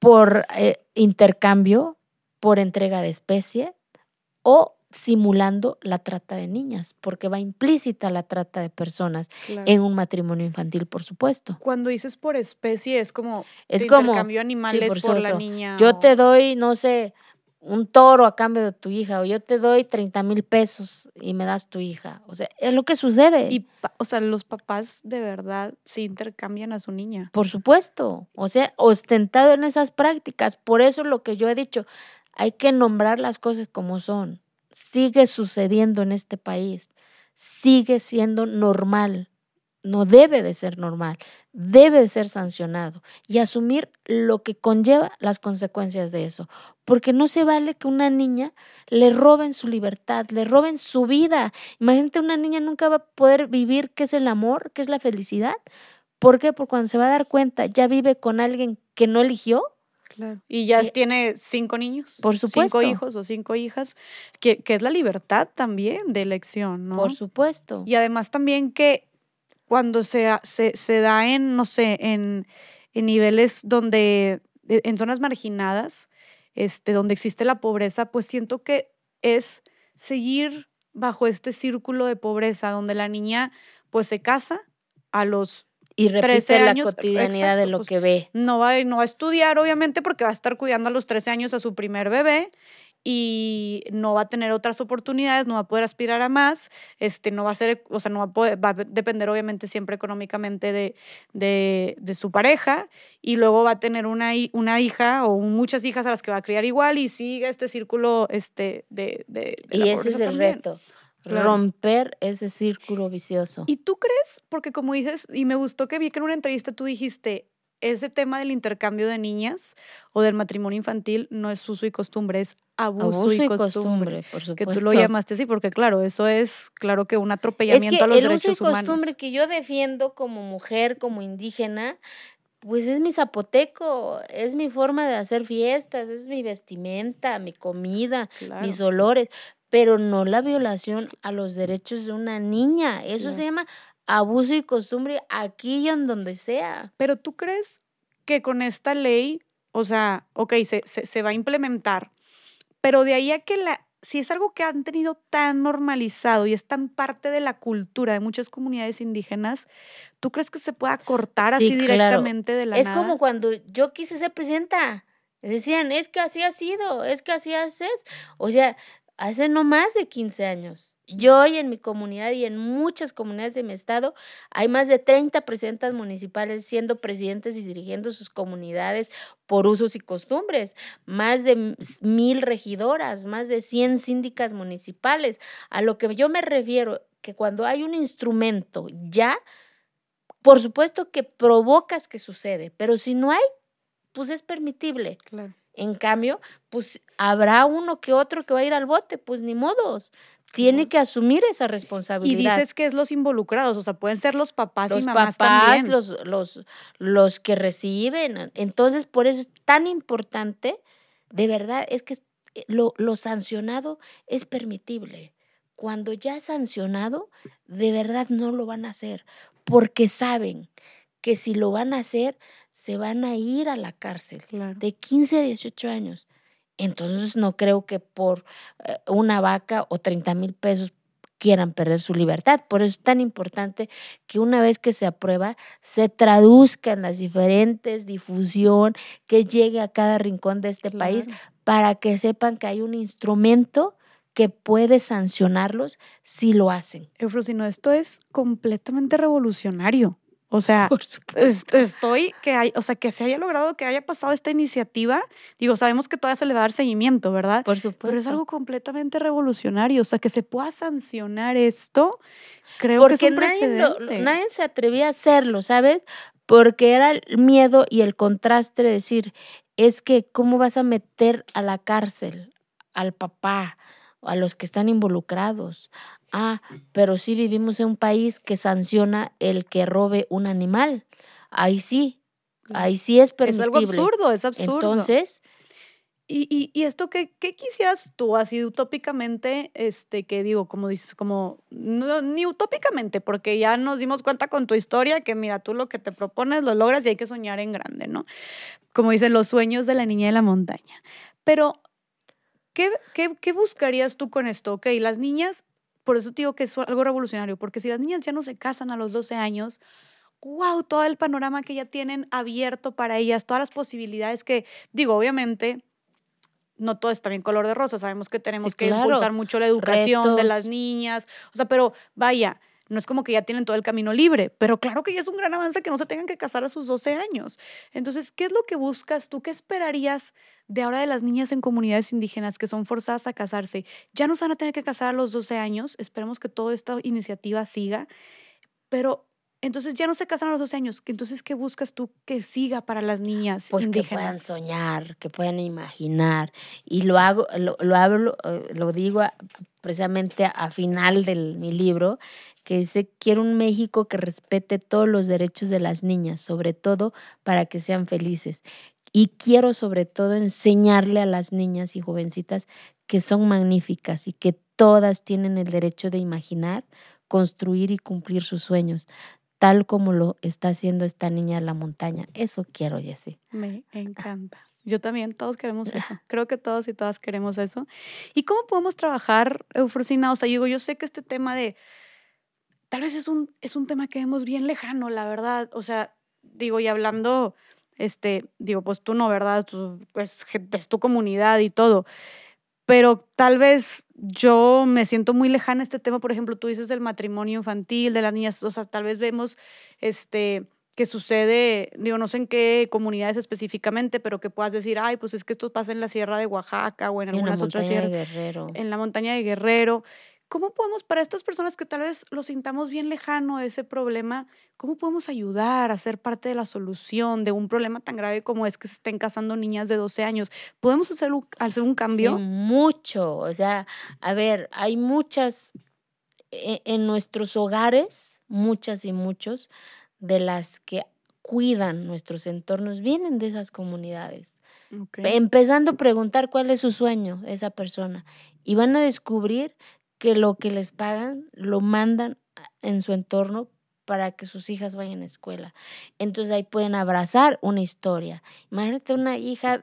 por eh, intercambio, por entrega de especie o simulando la trata de niñas, porque va implícita la trata de personas Claro. en un matrimonio infantil, por supuesto. Cuando dices por especie, es como Es como, intercambio animales por por, la niña. Yo o- te doy, no sé, un toro a cambio de tu hija, o yo te doy 30 mil pesos y me das tu hija. O sea, es lo que sucede. Y, o sea, los papás de verdad sí intercambian a su niña. Por supuesto, o sea, ostentado en esas prácticas. Por eso lo que yo he dicho, hay que nombrar las cosas como son. Sigue sucediendo en este país, sigue siendo normal. No debe de ser normal, debe de ser sancionado y asumir lo que conlleva las consecuencias de eso. Porque no se vale que una niña le roben su libertad, le roben su vida. Imagínate, una niña nunca va a poder vivir qué es el amor, qué es la felicidad, ¿Por qué? Porque cuando se va a dar cuenta, ya vive con alguien que no eligió. Claro. Y ya tiene cinco niños. Por supuesto. Cinco hijos o cinco hijas, que, que es la libertad también de elección, ¿no? Por supuesto. Y además también que cuando se, se, se da en, no sé, en, en niveles donde, e, en zonas marginadas, este, donde existe la pobreza, pues siento que es seguir bajo este círculo de pobreza, donde la niña pues se casa a los y repite 13 la cotidianidad de lo pues, que ve. No va, no va a estudiar, obviamente, porque va a estar cuidando a los 13 años a su primer bebé y no va a tener otras oportunidades, no va a poder aspirar a más, este, no va a ser, o sea, no va a, poder, va a depender obviamente siempre económicamente de, de, de, su pareja y luego va a tener una, una hija o muchas hijas a las que va a criar igual y sigue este círculo este, de, de, de Y ese es el reto. Romper ese círculo vicioso. ¿Y tú crees? Porque como dices, y me gustó que vi que en una entrevista tú dijiste, ese tema del intercambio de niñas o del matrimonio infantil no es uso y costumbre, es abuso, y, costumbre, por supuesto. Que tú lo llamaste así, porque claro, eso es, claro que un atropellamiento a los derechos humanos. El uso y costumbre que yo defiendo como mujer, como indígena, pues es mi zapoteco, es mi forma de hacer fiestas, es mi vestimenta, mi comida, mis olores, pero no la violación a los derechos de una niña. Eso se llama abuso y costumbre aquí y en donde sea. Pero tú crees que con esta ley, o sea, ok, se, se, va a implementar, pero de ahí a que la, si es algo que han tenido tan normalizado y es tan parte de la cultura de muchas comunidades indígenas, ¿tú crees que se pueda cortar así directamente de la Es como cuando yo quise ser presidenta. Decían, es que así ha sido, es que así haces. O sea, hace no más de 15 años. Yo y en mi comunidad y en muchas comunidades de mi estado hay más de 30 presidentas municipales siendo presidentes y dirigiendo sus comunidades por usos y costumbres, más de mil regidoras, más de 100 síndicas municipales. A lo que yo me refiero, que cuando hay un instrumento ya, por supuesto que provocas que sucede, pero si no hay, pues es permitible. Claro. En cambio, pues habrá uno que otro que va a ir al bote, pues ni modos tiene que asumir esa responsabilidad. Y dices que es los involucrados, o sea, pueden ser los papás y mamás papás, Los, los, los que reciben. Entonces, por eso es tan importante, de verdad, es que eh, lo, lo sancionado es permitible. Cuando ya es sancionado, de verdad no lo van a hacer, porque saben que si lo van a hacer, se van a ir a la cárcel de 15 a 18 años. Entonces no creo que por eh, una vaca o 30 mil pesos quieran perder su libertad. Por eso es tan importante que una vez que se aprueba, se traduzca en las diferentes difusión, que llegue a cada rincón de este país para que sepan que hay un instrumento que puede sancionarlos si lo hacen. Eufrosino, esto es completamente revolucionario. O sea, estoy que hay, o sea, que se haya logrado que haya pasado esta iniciativa. Digo, sabemos que todavía se le va a dar seguimiento, ¿verdad? Por supuesto. Pero es algo completamente revolucionario. O sea, que se pueda sancionar esto, creo que es un nadie, nadie se atrevía a hacerlo, ¿sabes? Porque era el miedo y el contraste de decir, es que, ¿cómo vas a meter a la cárcel al papá? A los que están involucrados, Ah, pero sí vivimos en un país que sanciona el que robe un animal. Ahí sí, ahí sí es permitible. Es algo absurdo, es absurdo. Entonces... Y, y, esto, ¿qué, ¿qué, quisieras tú, así utópicamente, este, que digo, como dices, como, no, ni utópicamente, porque ya nos dimos cuenta con tu historia que mira, tú lo que te propones lo logras y hay que soñar en grande, ¿no? Como dicen, los sueños de la niña de la montaña. Pero, ¿qué, qué, qué buscarías tú con esto? Ok, las niñas por eso digo que es algo revolucionario, porque si las niñas ya no se casan a los 12 años, wow, todo el panorama que ya tienen abierto para ellas, todas las posibilidades que, digo, obviamente, no todo está bien color de rosa, sabemos que tenemos que impulsar mucho la educación de las niñas, o sea, pero vaya, no es como que ya tienen todo el camino libre, pero claro que ya es un gran avance que no se tengan que casar a sus 12 años. Entonces, ¿qué es lo que buscas tú? ¿Qué esperarías de ahora de las niñas en comunidades indígenas que son forzadas a casarse? Ya no se van a tener que casar a los 12 años, esperemos que toda esta iniciativa siga, pero entonces ya no se casan a los 12 años. Entonces, ¿qué buscas tú que siga para las niñas pues que puedan soñar, que puedan imaginar. Y lo hago, lo, lo hablo, eh, lo digo precisamente a, final de mi libro, que dice, quiero un México que respete todos los derechos de las niñas, sobre todo para que sean felices. Y quiero sobre todo enseñarle a las niñas y jovencitas que son magníficas y que todas tienen el derecho de imaginar, construir y cumplir sus sueños tal como lo está haciendo esta niña en la montaña. Eso quiero, Jessie. Me encanta. Yo también, todos queremos eso. Creo que todos y todas queremos eso. ¿Y cómo podemos trabajar, Eufrosina? O sea, digo, yo sé que este tema de, tal vez es un, es un tema que vemos bien lejano, la verdad. O sea, digo, y hablando, este, digo, pues tú no, ¿verdad? Tú, pues, es tu comunidad y todo pero tal vez yo me siento muy lejana a este tema, por ejemplo, tú dices del matrimonio infantil, de las niñas, o sea, tal vez vemos este que sucede, digo, no sé en qué comunidades específicamente, pero que puedas decir, ay, pues es que esto pasa en la sierra de Oaxaca o en, algunas otras sierras. En la montaña de Guerrero. ¿Cómo podemos, para estas personas que tal vez lo sintamos bien lejano ese problema, cómo podemos ayudar a ser parte de la solución de un problema tan grave como es que se estén casando niñas de 12 años? ¿Podemos hacer un, hacer un cambio? Sí, mucho. O sea, a ver, hay muchas e, en nuestros hogares, muchas y muchos de las que cuidan nuestros entornos vienen de esas comunidades. Empezando a preguntar cuál es su sueño esa persona y van a descubrir que lo que les pagan lo mandan en su entorno para que sus hijas vayan a escuela. Entonces ahí pueden abrazar una historia. Imagínate una hija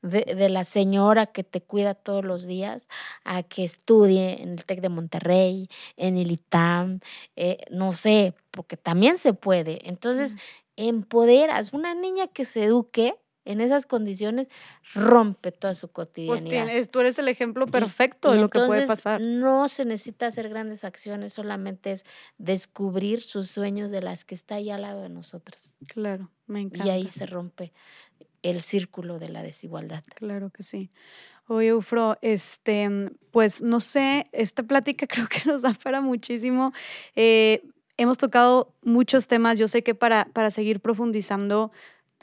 de, la señora que te cuida todos los días a que estudie en el TEC de Monterrey, en el ITAM, eh, no sé, porque también se puede. Entonces, empoderas una niña que se eduque en esas condiciones rompe toda su pues, cotidianidad. Pues tú eres el ejemplo perfecto de lo que puede pasar. No se necesita hacer grandes acciones, solamente es descubrir sus sueños de las que está ahí al lado de nosotras. Claro, me encanta. Y ahí se rompe el círculo de la desigualdad. Claro que sí. Oye, Ufro, este, pues no sé, esta plática creo que nos da para muchísimo. Eh, hemos tocado muchos temas. Yo sé que para, para seguir profundizando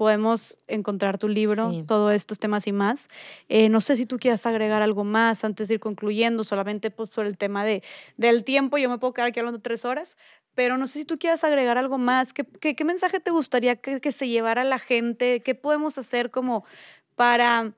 podemos encontrar tu libro, todos estos temas y más. Eh, no sé si tú quieras agregar algo más antes de ir concluyendo, solamente pues, por el tema de, del tiempo, yo me puedo quedar aquí hablando tres horas, pero no sé si tú quieras agregar algo más. ¿Qué, qué, mensaje te gustaría que, que se llevara la gente? ¿Qué podemos hacer como para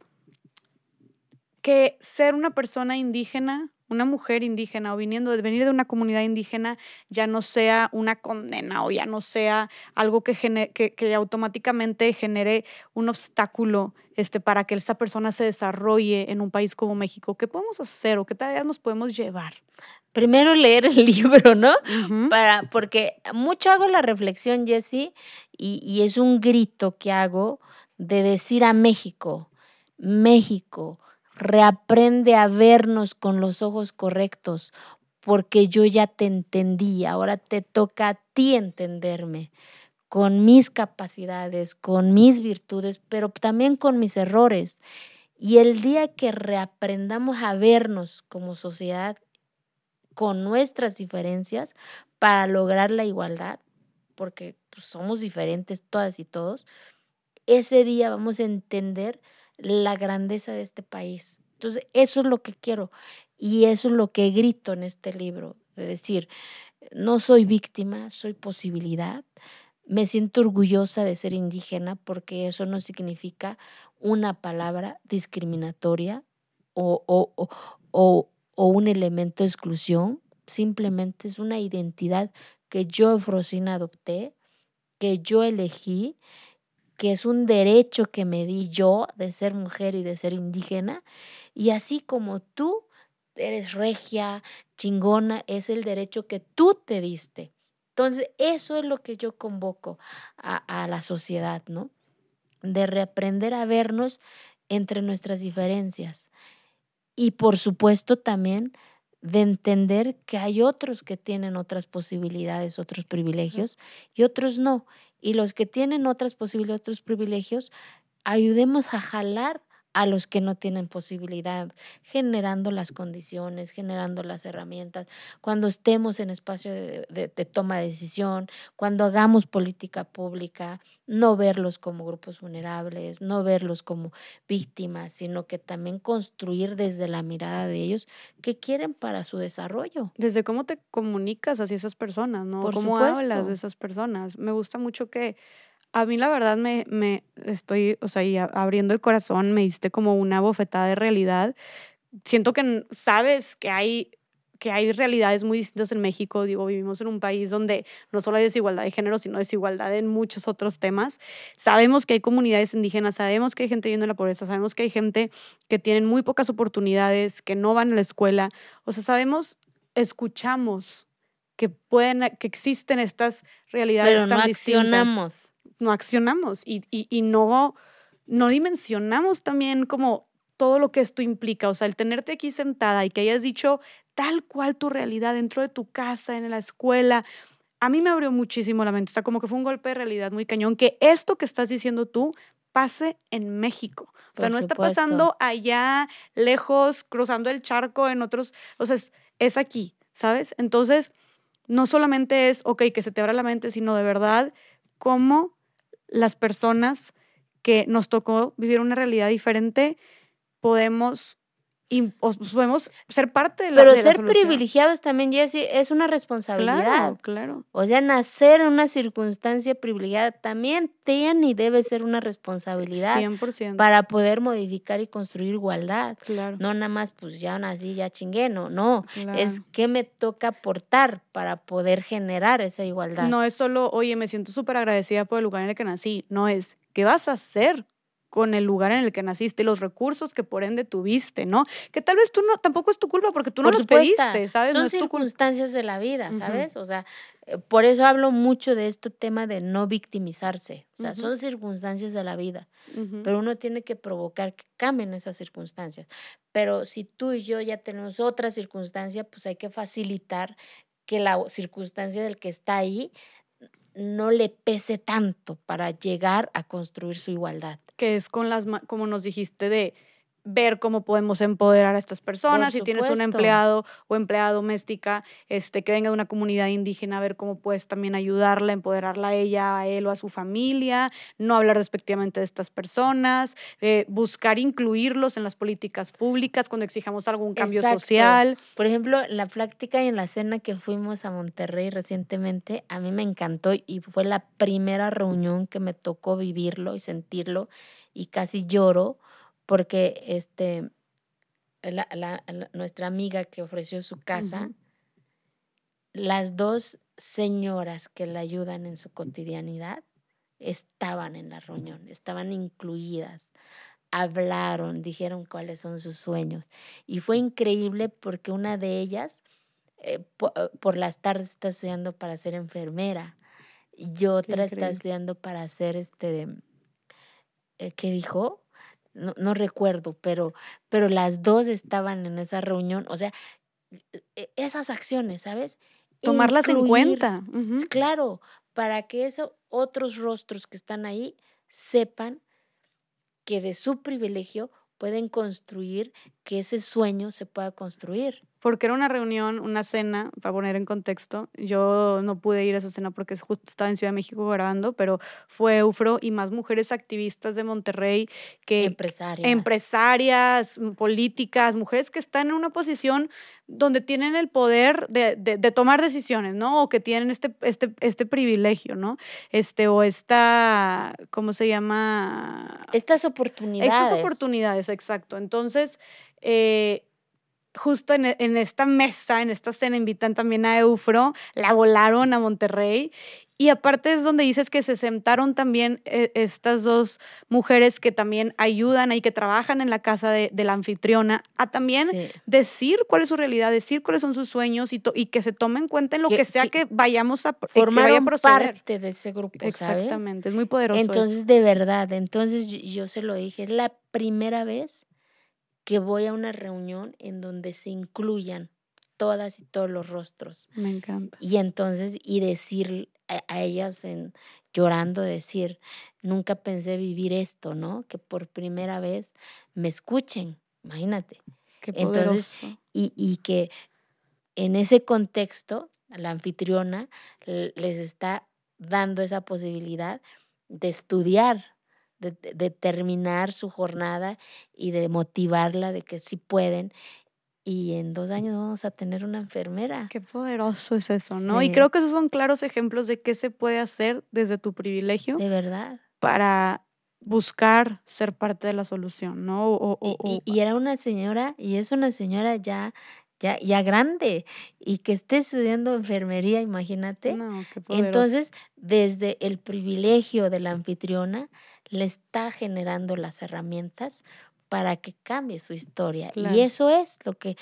que ser una persona indígena una mujer indígena o viniendo de venir de una comunidad indígena ya no sea una condena o ya no sea algo que, que, automáticamente genere un obstáculo este, para que esa persona se desarrolle en un país como México. ¿Qué podemos hacer o qué tareas nos podemos llevar? Primero leer el libro, ¿no? Para, porque mucho hago la reflexión, Jessie, y, y es un grito que hago de decir a México, México, reaprende a vernos con los ojos correctos, porque yo ya te entendí, ahora te toca a ti entenderme con mis capacidades, con mis virtudes, pero también con mis errores. Y el día que reaprendamos a vernos como sociedad con nuestras diferencias para lograr la igualdad, porque pues, somos diferentes todas y todos, ese día vamos a entender la grandeza de este país. Entonces, eso es lo que quiero y eso es lo que grito en este libro, de decir, no soy víctima, soy posibilidad. Me siento orgullosa de ser indígena porque eso no significa una palabra discriminatoria o, o, o, o un elemento de exclusión, simplemente es una identidad que yo, Frosina, adopté, que yo elegí que es un derecho que me di yo de ser mujer y de ser indígena. Y así como tú eres regia, chingona, es el derecho que tú te diste. Entonces, eso es lo que yo convoco a, la sociedad, ¿no? De reaprender a vernos entre nuestras diferencias. Y por supuesto también de entender que hay otros que tienen otras posibilidades, otros privilegios y otros no. Y los que tienen otras posibilidades, otros privilegios, ayudemos a jalar a los que no tienen posibilidad, generando las condiciones, generando las herramientas, cuando estemos en espacio de, toma de decisión, cuando hagamos política pública, no verlos como grupos vulnerables, no verlos como víctimas, sino que también construir desde la mirada de ellos qué quieren para su desarrollo. Desde cómo te comunicas hacia esas personas, ¿no? cómo hablas de esas personas. Me gusta mucho que a mí la verdad me, me estoy, o sea, y abriendo el corazón, me diste como una bofetada de realidad. Siento que sabes que hay que hay realidades muy distintas en México. Digo, vivimos en un país donde no solo hay desigualdad de género, sino desigualdad en muchos otros temas. Sabemos que hay comunidades indígenas, sabemos que hay gente viviendo en la pobreza, sabemos que hay gente que tienen muy pocas oportunidades, que no van a la escuela. O sea, sabemos, escuchamos que pueden, que existen estas realidades Pero tan no distintas. Accionamos no accionamos y, y, no, no dimensionamos también como todo lo que esto implica. O sea, el tenerte aquí sentada y que hayas dicho tal cual tu realidad dentro de tu casa, en la escuela, a mí me abrió muchísimo la mente. O sea, como que fue un golpe de realidad muy cañón, que esto que estás diciendo tú pase en México. O sea, no está pasando allá, lejos, cruzando el charco en otros, o sea, es, es aquí, ¿sabes? Entonces, no solamente es, ok, que se te abra la mente, sino de verdad, cómo las personas que nos tocó vivir una realidad diferente, podemos podemos ser parte de la Pero ser privilegiados también, Jessy, es una responsabilidad. Claro, claro. O sea, nacer en una circunstancia privilegiada también tiene y debe ser una responsabilidad. 100%. Para poder modificar y construir igualdad. Claro. No nada más, pues ya nací, ya chingué, no, no. Es qué me toca aportar para poder generar esa igualdad. No es solo, oye, me siento súper agradecida por el lugar en el que nací. No es, ¿qué vas a hacer con el lugar en el que naciste, los recursos que por ende tuviste, ¿no? Que tal vez tú no, tampoco es tu culpa porque tú no los pediste, ¿sabes? Son circunstancias de la vida, ¿sabes? O sea, eh, por eso hablo mucho de este tema de no victimizarse. O sea, son circunstancias de la vida, pero uno tiene que provocar que cambien esas circunstancias. Pero si tú y yo ya tenemos otra circunstancia, pues hay que facilitar que la circunstancia del que está ahí no le pese tanto para llegar a construir su igualdad. Que es con las, como nos dijiste, de ver cómo podemos empoderar a estas personas. Si tienes un empleado o empleada doméstica este, que venga de una comunidad indígena, ver cómo puedes también ayudarla, empoderarla a ella, a él o a su familia, no hablar despectivamente de estas personas, eh, buscar incluirlos en las políticas públicas cuando exijamos algún cambio social. Por ejemplo, la práctica y en la cena que fuimos a Monterrey recientemente, a mí me encantó y fue la primera reunión que me tocó vivirlo y sentirlo y casi lloro porque este, la, nuestra amiga que ofreció su casa, las dos señoras que la ayudan en su cotidianidad estaban en la reunión, estaban incluidas, hablaron, dijeron cuáles son sus sueños. Y fue increíble porque una de ellas eh, eh, por, las tardes está estudiando para ser enfermera y otra está estudiando para ser este, eh, ¿qué dijo? No, no recuerdo, pero, pero las dos estaban en esa reunión, o sea, e, esas acciones, ¿sabes? Tomarlas en cuenta. Claro, para que esos otros rostros que están ahí sepan que de su privilegio pueden construir que ese sueño se pueda construir porque era una reunión, una cena, para poner en contexto. Yo no pude ir a esa cena porque justo estaba en Ciudad de México grabando, pero fue Eufro y más mujeres activistas de Monterrey que... Empresarias. Empresarias, políticas, mujeres que están en una posición donde tienen el poder de, de, tomar decisiones, ¿no? O que tienen este, este, este privilegio, ¿no? Este, o esta, ¿cómo se llama? Estas oportunidades. Estas oportunidades, exacto. Entonces, eh, justo en, en, esta mesa, en esta cena, invitan también a Eufro, la volaron a Monterrey. Y aparte es donde dices que se sentaron también eh, estas dos mujeres que también ayudan y que trabajan en la casa de, la anfitriona a también decir cuál es su realidad, decir cuáles son sus sueños y, y que se tome en cuenta en lo que, sea que, vayamos a formar que parte de ese grupo. Exactamente, es muy poderoso. Entonces, de verdad, entonces yo se lo dije, es la primera vez que voy a una reunión en donde se incluyan todas y todos los rostros. Me encanta. Y entonces, y decir a, ellas en, llorando, decir, nunca pensé vivir esto, ¿no? Que por primera vez me escuchen, imagínate. Qué entonces, y, y que en ese contexto, la anfitriona les está dando esa posibilidad de estudiar, de, de, terminar su jornada y de motivarla de que sí pueden y en dos años vamos a tener una enfermera. Qué poderoso es eso, ¿no? Y creo que esos son claros ejemplos de qué se puede hacer desde tu privilegio. De verdad. Para buscar ser parte de la solución, ¿no? y, era una señora, y es una señora ya, ya, ya grande, y que esté estudiando enfermería, imagínate. No, qué Entonces, desde el privilegio de la anfitriona, le está generando las herramientas para que cambie su historia. Y eso es lo que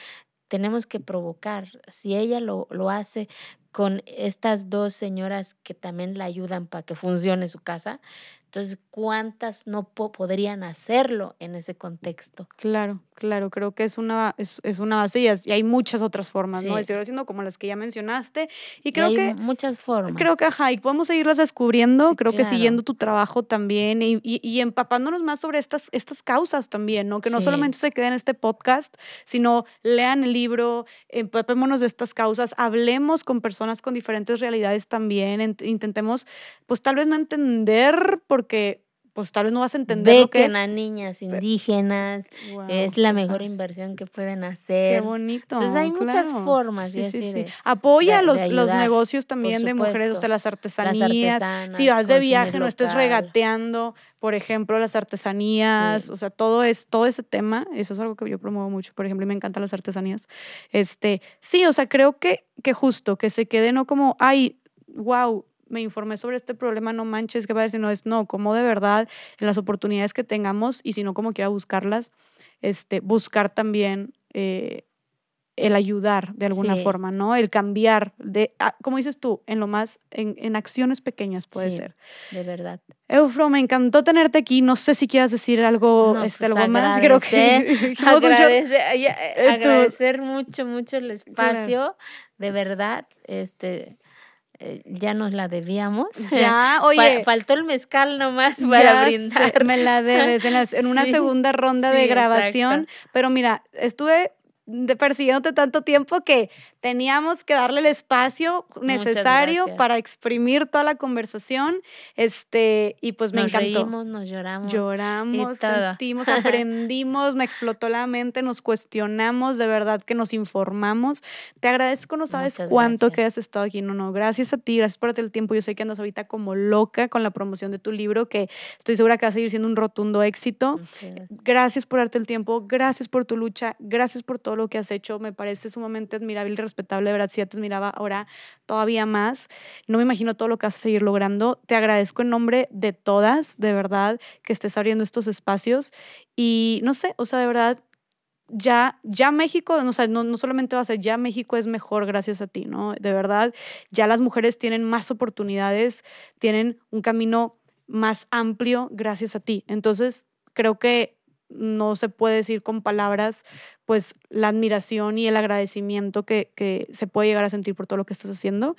tenemos que provocar. Si ella lo, lo hace con estas dos señoras que también la ayudan para que funcione su casa, entonces, ¿cuántas no podrían hacerlo en ese contexto? Claro, claro, creo que es una, es, es una base y, hay muchas otras formas, ¿no? Estoy haciendo como las que ya mencionaste. Y creo que. Muchas formas. Creo que, ajá, y podemos seguirlas descubriendo, creo que siguiendo tu trabajo también y, y, empapándonos más sobre estas, estas causas también, ¿no? Que no solamente se queden en este podcast, sino lean el libro, empapémonos de estas causas, hablemos con personas con diferentes realidades también, intentemos, pues tal vez no entender por porque pues tal vez no vas a entender lo que es. a niñas indígenas, es la mejor inversión que pueden hacer. Qué bonito. Entonces hay muchas formas. Sí, sí, Apoya los, los negocios también de mujeres, o sea, las artesanías. si vas de viaje, no estés regateando, por ejemplo, las artesanías, o sea, todo es todo ese tema, eso es algo que yo promuevo mucho, por ejemplo, y me encantan las artesanías. Este, sí, o sea, creo que que justo que se quede no como, ay, wow, me informé sobre este problema, no manches, que va a decir, no es, no, como de verdad, en las oportunidades que tengamos y si no, como quiera buscarlas, este, buscar también eh, el ayudar de alguna forma, ¿no? El cambiar, de, ah, como dices tú, en lo más, en, en acciones pequeñas puede ser. De verdad. Eufro, me encantó tenerte aquí. No sé si quieras decir algo, este, pues algo más. Creo que agradecer, agradecer mucho, mucho el espacio. De verdad, este, eh, ya nos la debíamos. Ya, oye. faltó el mezcal nomás para brindar. me la debes en, una segunda ronda de grabación. Pero mira, estuve persiguiéndote tanto tiempo que teníamos que darle el espacio necesario para exprimir toda la conversación. Este, y pues me nos encantó. Reímos, nos lloramos. Lloramos, sentimos, aprendimos, me explotó la mente, nos cuestionamos, de verdad que nos informamos. Te agradezco, no sabes cuánto que has estado aquí. No, no, gracias a ti, gracias por el tiempo. Yo sé que andas ahorita como loca con la promoción de tu libro, que estoy segura que va a seguir siendo un rotundo éxito. Gracias por darte el tiempo, gracias por tu lucha, gracias por todo lo que has hecho. Me parece sumamente admirable y respetable, de verdad, si ya te admiraba ahora todavía más. No me imagino todo lo que vas a seguir logrando. Te agradezco en nombre de todas, de verdad, que estés abriendo estos espacios. Y no sé, o sea, de verdad, ya, ya México, o sea, no, no, solamente va a ser, ya México es mejor gracias a ti, ¿no? De verdad, ya las mujeres tienen más oportunidades, tienen un camino más amplio gracias a ti. Entonces, creo que no se puede decir con palabras, pues la admiración y el agradecimiento que, que, se puede llegar a sentir por todo lo que estás haciendo.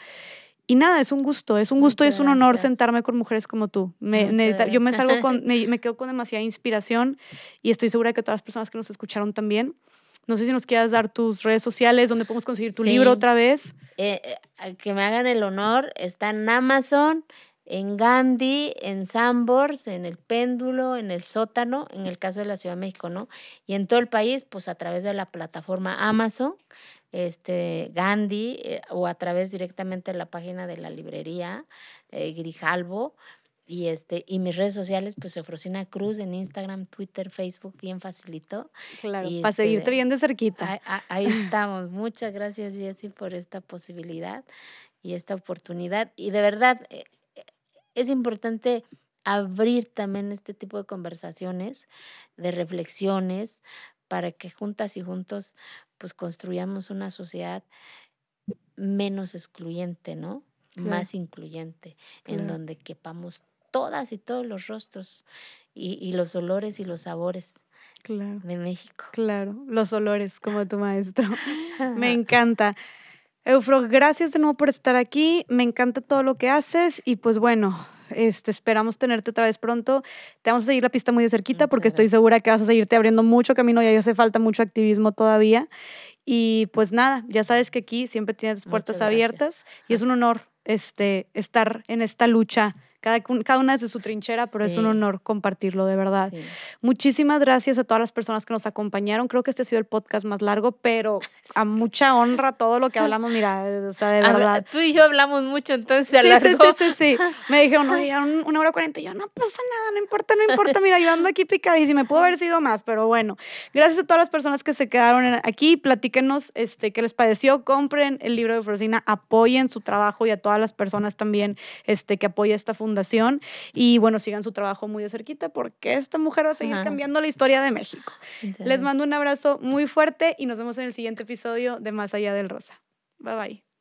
Y nada, es un gusto, es un gusto y es un honor sentarme con mujeres como tú. Me, yo me salgo con, me, quedo con demasiada inspiración y estoy segura que todas las personas que nos escucharon también. No sé si nos quieras dar tus redes sociales, donde podemos conseguir tu libro otra vez. Eh, eh, que me hagan el honor, está en Amazon, en Gandhi, en Sambors, en el péndulo, en el sótano, en el caso de la Ciudad de México, ¿no? Y en todo el país, pues a través de la plataforma Amazon, este, Gandhi, eh, o a través directamente de la página de la librería eh, Grijalvo. Y, este, y mis redes sociales, pues Efrosina Cruz en Instagram, Twitter, Facebook, bien facilito. Claro, para este, seguirte bien de cerquita. Ahí, estamos. Muchas gracias, Jessy, por esta posibilidad y esta oportunidad. Y de verdad, eh, es importante abrir también este tipo de conversaciones, de reflexiones, para que juntas y juntos pues construyamos una sociedad menos excluyente, ¿no? Más incluyente, en donde quepamos todas y todos los rostros y, y, los olores y los sabores claro. de México. Claro, los olores, como tu maestro. Me encanta. Eufro, gracias de nuevo por estar aquí. Me encanta todo lo que haces y pues bueno, este, esperamos tenerte otra vez pronto. Te vamos a seguir la pista muy de cerquita Muchas porque estoy gracias. segura que vas a seguirte abriendo mucho camino y ahí hace falta mucho activismo todavía. Y pues nada, ya sabes que aquí siempre tienes puertas abiertas y es un honor este, estar en esta lucha. Cada, cada una desde su trinchera, pero es un Sí. honor compartirlo, de verdad. Sí. Muchísimas gracias a todas las personas que nos acompañaron. Creo que este ha sido el podcast más largo, pero a mucha honra todo lo que hablamos, mira, o sea, de Habla- verdad. tú y yo hablamos mucho, entonces se Sí, sí, alargó. sí, sí, sí. Me dijeron, no, ya un- una hora cuarenta. Y yo, no pasa nada, no importa, no importa. Mira, yo ando aquí picadísima. Pudo haber sido más, pero bueno. Gracias a todas las personas que se quedaron aquí. Platíquenos este, qué les pareció. Compren el libro de Frosina. Apoyen su trabajo y a todas las personas también este, que apoya esta fundación. Y bueno, sigan su trabajo muy de cerquita porque esta mujer va a seguir Ajá. cambiando la historia de México. Les mando un abrazo muy fuerte y nos vemos en el siguiente episodio de Más Allá del Rosa. Bye bye.